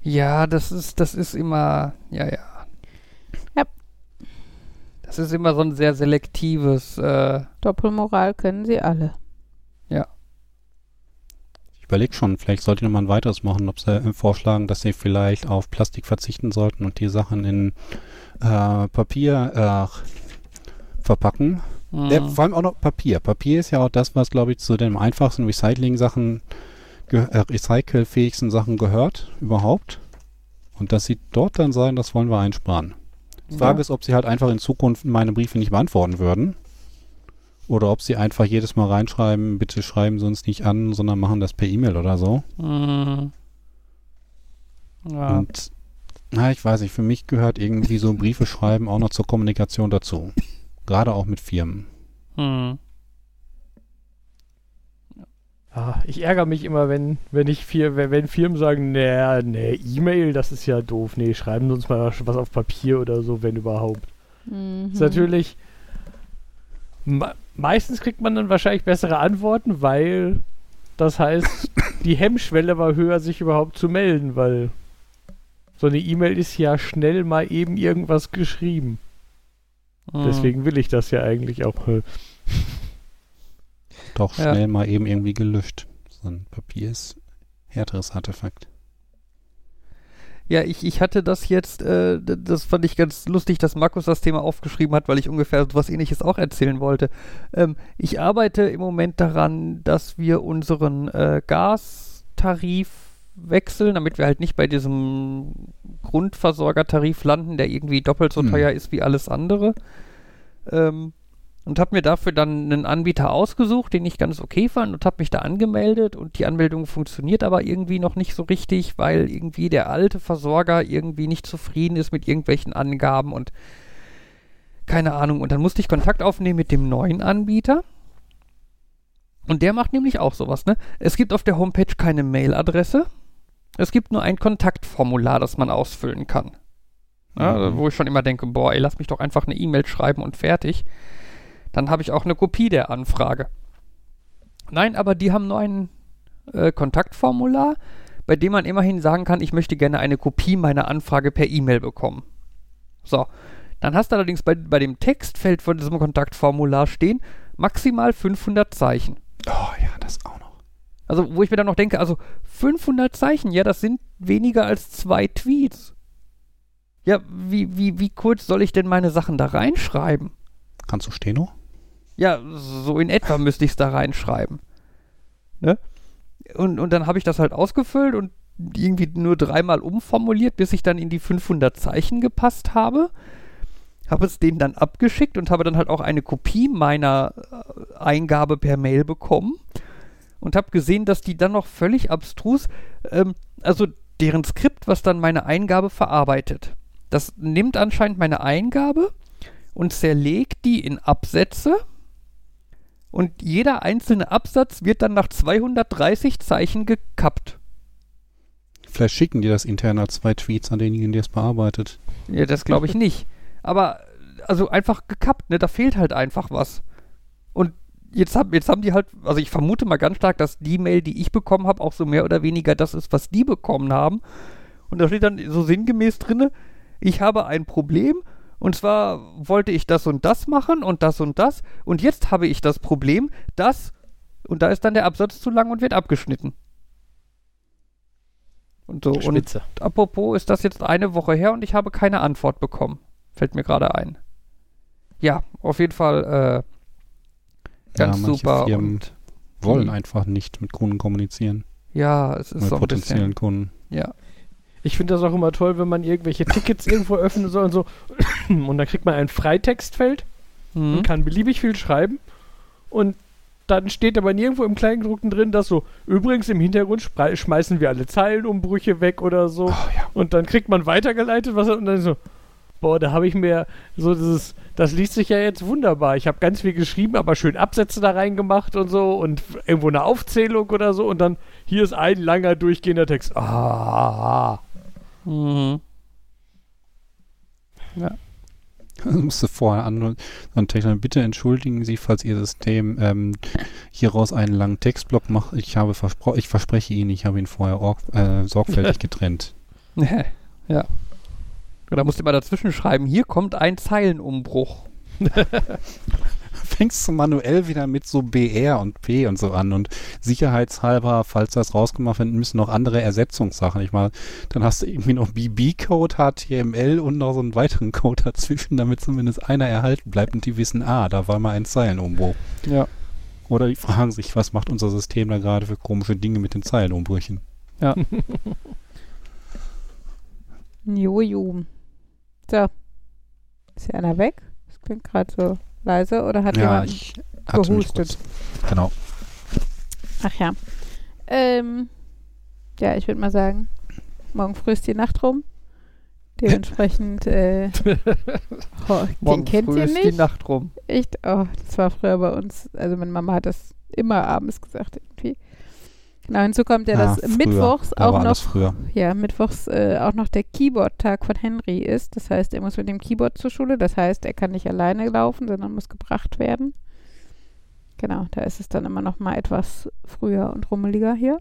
Ja, das ist, das ist immer, ja, ja. Das ist immer so ein sehr selektives. Äh, Doppelmoral können sie alle. Ich überlege schon, vielleicht sollte ich nochmal ein weiteres machen, ob sie äh, vorschlagen, dass sie vielleicht auf Plastik verzichten sollten und die Sachen in äh, Papier äh, verpacken. hm. Ja, vor allem auch noch Papier. Papier ist ja auch das, was, glaube ich, zu den einfachsten Recycling-Sachen, äh, recycelfähigsten Sachen gehört, überhaupt. Und dass sie dort dann sagen, das wollen wir einsparen. Die Frage Ja. ist, ob sie halt einfach in Zukunft meine Briefe nicht beantworten würden. Oder ob sie einfach jedes Mal reinschreiben, bitte schreiben Sie uns nicht an, sondern machen das per E-Mail oder so. Hm. Ja. Und na, ich weiß nicht, für mich gehört irgendwie so Briefe schreiben auch noch zur Kommunikation dazu. Gerade auch mit Firmen. Hm. Ah, ich ärgere mich immer, wenn, wenn ich vier, wenn, wenn Firmen sagen, nee, nee, E-Mail, das ist ja doof. Nee, schreiben Sie uns mal was auf Papier oder so, wenn überhaupt. Mhm. Ist natürlich. Me meistens kriegt man dann wahrscheinlich bessere Antworten, weil das heißt, die Hemmschwelle war höher, sich überhaupt zu melden, weil so eine E-Mail ist ja schnell mal eben irgendwas geschrieben. Hm. Deswegen will ich das ja eigentlich auch. Doch Ja. schnell mal eben irgendwie gelöscht. So ein Papier ist härteres Artefakt. Ja, ich, ich hatte das jetzt, äh, das fand ich ganz lustig, dass Markus das Thema aufgeschrieben hat, weil ich ungefähr was ähnliches auch erzählen wollte. Ähm, ich arbeite im Moment daran, dass wir unseren äh, Gastarif wechseln, damit wir halt nicht bei diesem Grundversorgertarif landen, der irgendwie doppelt so Hm. teuer ist wie alles andere. Ähm, und habe mir dafür dann einen Anbieter ausgesucht, den ich ganz okay fand und habe mich da angemeldet und die Anmeldung funktioniert aber irgendwie noch nicht so richtig, weil irgendwie der alte Versorger irgendwie nicht zufrieden ist mit irgendwelchen Angaben und keine Ahnung. Und dann musste ich Kontakt aufnehmen mit dem neuen Anbieter. Und der macht nämlich auch sowas, ne? Es gibt auf der Homepage keine Mailadresse. Es gibt nur ein Kontaktformular, das man ausfüllen kann. Ja, Mhm. Wo ich schon immer denke, boah, ey, lass mich doch einfach eine E-Mail schreiben und fertig. Dann habe ich auch eine Kopie der Anfrage. Nein, aber die haben nur ein äh, Kontaktformular, bei dem man immerhin sagen kann, ich möchte gerne eine Kopie meiner Anfrage per E-Mail bekommen. So, dann hast du allerdings bei, bei dem Textfeld von diesem Kontaktformular stehen maximal 500 Zeichen. Oh ja, das auch noch. Also, wo ich mir dann noch denke, also 500 Zeichen, ja, das sind weniger als zwei Tweets. Ja, wie, wie, wie kurz soll ich denn meine Sachen da reinschreiben? Kannst du Steno? Ja, so in etwa müsste ich es da reinschreiben. Ne? Und, und dann habe ich das halt ausgefüllt und irgendwie nur dreimal umformuliert, bis ich dann in die 500 Zeichen gepasst habe. Habe es denen dann abgeschickt und habe dann halt auch eine Kopie meiner äh, Eingabe per Mail bekommen. Und habe gesehen, dass die dann noch völlig abstrus, ähm, also deren Skript, was dann meine Eingabe verarbeitet. Das nimmt anscheinend meine Eingabe und zerlegt die in Absätze. Und jeder einzelne Absatz wird dann nach 230 Zeichen gekappt. Vielleicht schicken die das intern als zwei Tweets an denjenigen, der es bearbeitet. Ja, das glaube ich nicht. Aber, also einfach gekappt, ne? Da fehlt halt einfach was. Und jetzt, hab, jetzt haben die halt, also ich vermute mal ganz stark, dass die Mail, die ich bekommen habe, auch so mehr oder weniger das ist, was die bekommen haben. Und da steht dann so sinngemäß drinne, ich habe ein Problem und zwar wollte ich das und das machen und das und das und jetzt habe ich das Problem, dass und da ist dann der Absatz zu lang und wird abgeschnitten. Und so und Spitze. apropos ist das jetzt eine Woche her und ich habe keine Antwort bekommen. Fällt mir gerade ein. Ja, auf jeden Fall äh, ganz manche super. Firmen Und wollen einfach nicht mit Kunden kommunizieren. ja, es ist Mit so ein potenziellen bisschen. Kunden. Ja. Ich finde das auch immer toll, wenn man irgendwelche Tickets irgendwo öffnen soll und so. Und dann kriegt man ein Freitextfeld Mhm. und kann beliebig viel schreiben. Und dann steht aber nirgendwo im Kleingedruckten drin, dass so, übrigens im Hintergrund schmeißen wir alle Zeilenumbrüche weg oder so. Oh ja. Und dann kriegt man weitergeleitet, was und dann so, boah, da habe ich mir so dieses, das liest sich ja jetzt wunderbar. Ich habe ganz viel geschrieben, aber schön Absätze da reingemacht und so und irgendwo eine Aufzählung oder so und dann hier ist ein langer durchgehender Text. Ah. Mhm. Du musst vorher an und Technik, bitte entschuldigen Sie, falls Ihr System ähm, hieraus einen langen Textblock macht. Ich habe verspro ich verspreche Ihnen, ich habe ihn vorher äh, sorgfältig getrennt. ja. Da musst du mal dazwischen schreiben, hier kommt ein Zeilenumbruch. Fängst du manuell wieder mit so BR und P und so an und sicherheitshalber, falls das rausgemacht wird, müssen noch andere Ersetzungssachen. Ich meine, dann hast du irgendwie noch BB-Code, HTML und noch so einen weiteren Code dazwischen, damit zumindest einer erhalten bleibt und die wissen, ah, da war mal ein Zeilenumbruch. Ja. Oder die fragen sich, was macht unser System da gerade für komische Dinge mit den Zeilenumbrüchen? Ja. Jojo. So. Ist hier einer weg? Das klingt gerade so leise. Oder hat ja, jemand... gehustet. Genau. Ach ja. Ähm, ja, ich würde mal sagen, morgen früh ist die Nacht rum. Dementsprechend, äh, oh, den Morgen kennt früh ihr ist die nicht? Nacht rum. Echt? Oh, das war früher bei uns. Also meine Mama hat das immer abends gesagt irgendwie. Genau, hinzu kommt ja, dass früher. mittwochs auch noch, ja, mittwochs äh, auch noch der Keyboard-Tag von Henry ist. Das heißt, er muss mit dem Keyboard zur Schule. Das heißt, er kann nicht alleine laufen, sondern muss gebracht werden. Genau, da ist es dann immer noch mal etwas früher und rummeliger hier.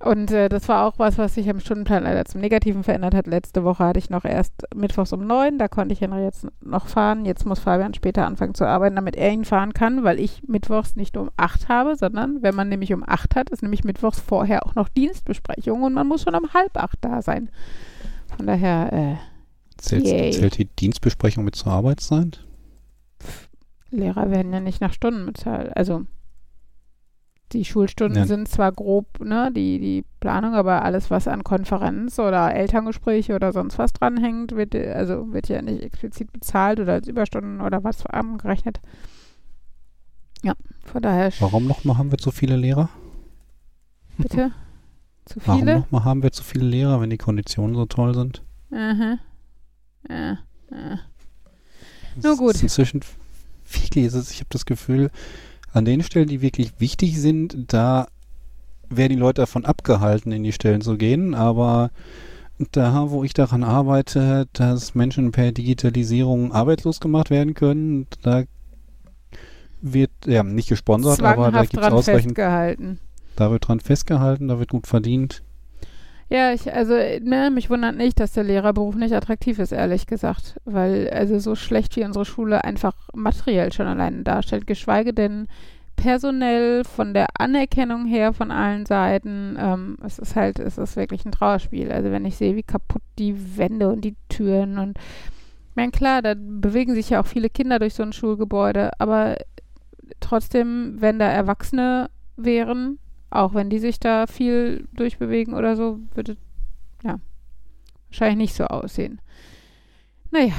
Und äh, das war auch was, was sich am Stundenplan leider zum Negativen verändert hat. Letzte Woche hatte ich noch erst mittwochs um neun, da konnte ich Henry jetzt noch fahren. Jetzt muss Fabian später anfangen zu arbeiten, damit er ihn fahren kann, weil ich mittwochs nicht um acht habe, sondern wenn man nämlich um acht hat, ist nämlich mittwochs vorher auch noch Dienstbesprechung und man muss schon um halb acht da sein. Von daher, äh, Zählt, zählt die Dienstbesprechung mit zur Arbeitszeit? Lehrer werden ja nicht nach Stunden bezahlt. Also die Schulstunden Ja. sind zwar grob, ne, die, die Planung, aber alles, was an Konferenz oder Elterngespräche oder sonst was dranhängt, wird, also wird ja nicht explizit bezahlt oder als Überstunden oder was angerechnet. Ja, von daher, Warum nochmal haben wir zu viele Lehrer? bitte. Zu Warum viele? nochmal haben wir zu viele Lehrer, wenn die Konditionen so toll sind? Aha. Ja, ja. Nur gut. Inzwischen wirklich ich habe das Gefühl, an den Stellen, die wirklich wichtig sind, da werden die Leute davon abgehalten, in die Stellen zu gehen, aber da, wo ich daran arbeite, dass Menschen per Digitalisierung arbeitslos gemacht werden können, da wird, ja, nicht gesponsert, aber da gibt es ausreichend, festgehalten. da wird dran festgehalten, da wird gut verdient. Ja, ich, also, ne, mich wundert nicht, dass der Lehrerberuf nicht attraktiv ist, ehrlich gesagt. Weil, also so schlecht wie unsere Schule einfach materiell schon alleine darstellt, geschweige denn personell, von der Anerkennung her von allen Seiten. Ähm, es ist halt, es ist wirklich ein Trauerspiel. Also wenn ich sehe, wie kaputt die Wände und die Türen und ich meine, klar, da bewegen sich ja auch viele Kinder durch so ein Schulgebäude, aber trotzdem, wenn da Erwachsene wären, auch wenn die sich da viel durchbewegen oder so, würde ja wahrscheinlich nicht so aussehen. Naja,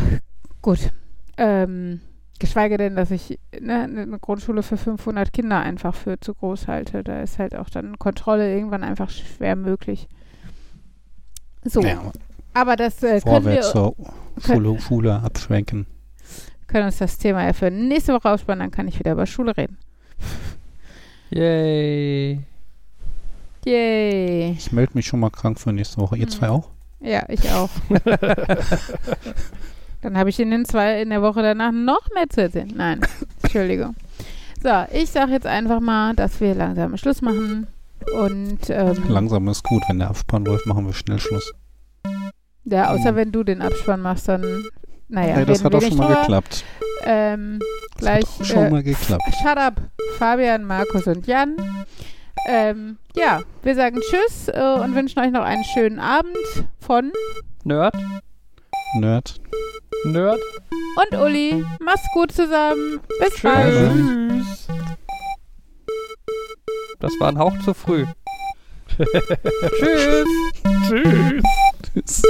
gut. Ähm, geschweige denn, dass ich ne, eine Grundschule für 500 Kinder einfach für zu groß halte. Da ist halt auch dann Kontrolle irgendwann einfach schwer möglich. So, Ja, aber das äh, können wir vorwärts zur Schule, Schule abschwenken. können uns das Thema ja für nächste Woche ausspannen, dann kann ich wieder über Schule reden. Yay. Yay. Ich melde mich schon mal krank für nächste Woche. Ihr Mhm. zwei auch? Ja, ich auch. Dann habe ich in den zwei in der Woche danach noch mehr zu erzählen. Nein, Entschuldigung. So, ich sage jetzt einfach mal, dass wir langsam Schluss machen. Und ähm, Langsam ist gut. Wenn der Abspann läuft, machen wir schnell Schluss. ja, außer wenn du den Abspann machst, dann naja, Ey, das hat auch schon mal geklappt. Ähm, Das gleich hat auch schon äh, mal geklappt. Shut up, Fabian, Markus und Jan. Ähm, ja, wir sagen Tschüss äh, und wünschen euch noch einen schönen Abend von Nerd? Nerd. Nerd? und Uli. Mach's gut zusammen. Bis bald. Tschüss. Das war ein Hauch zu früh. Tschüss. Tschüss. Tschüss.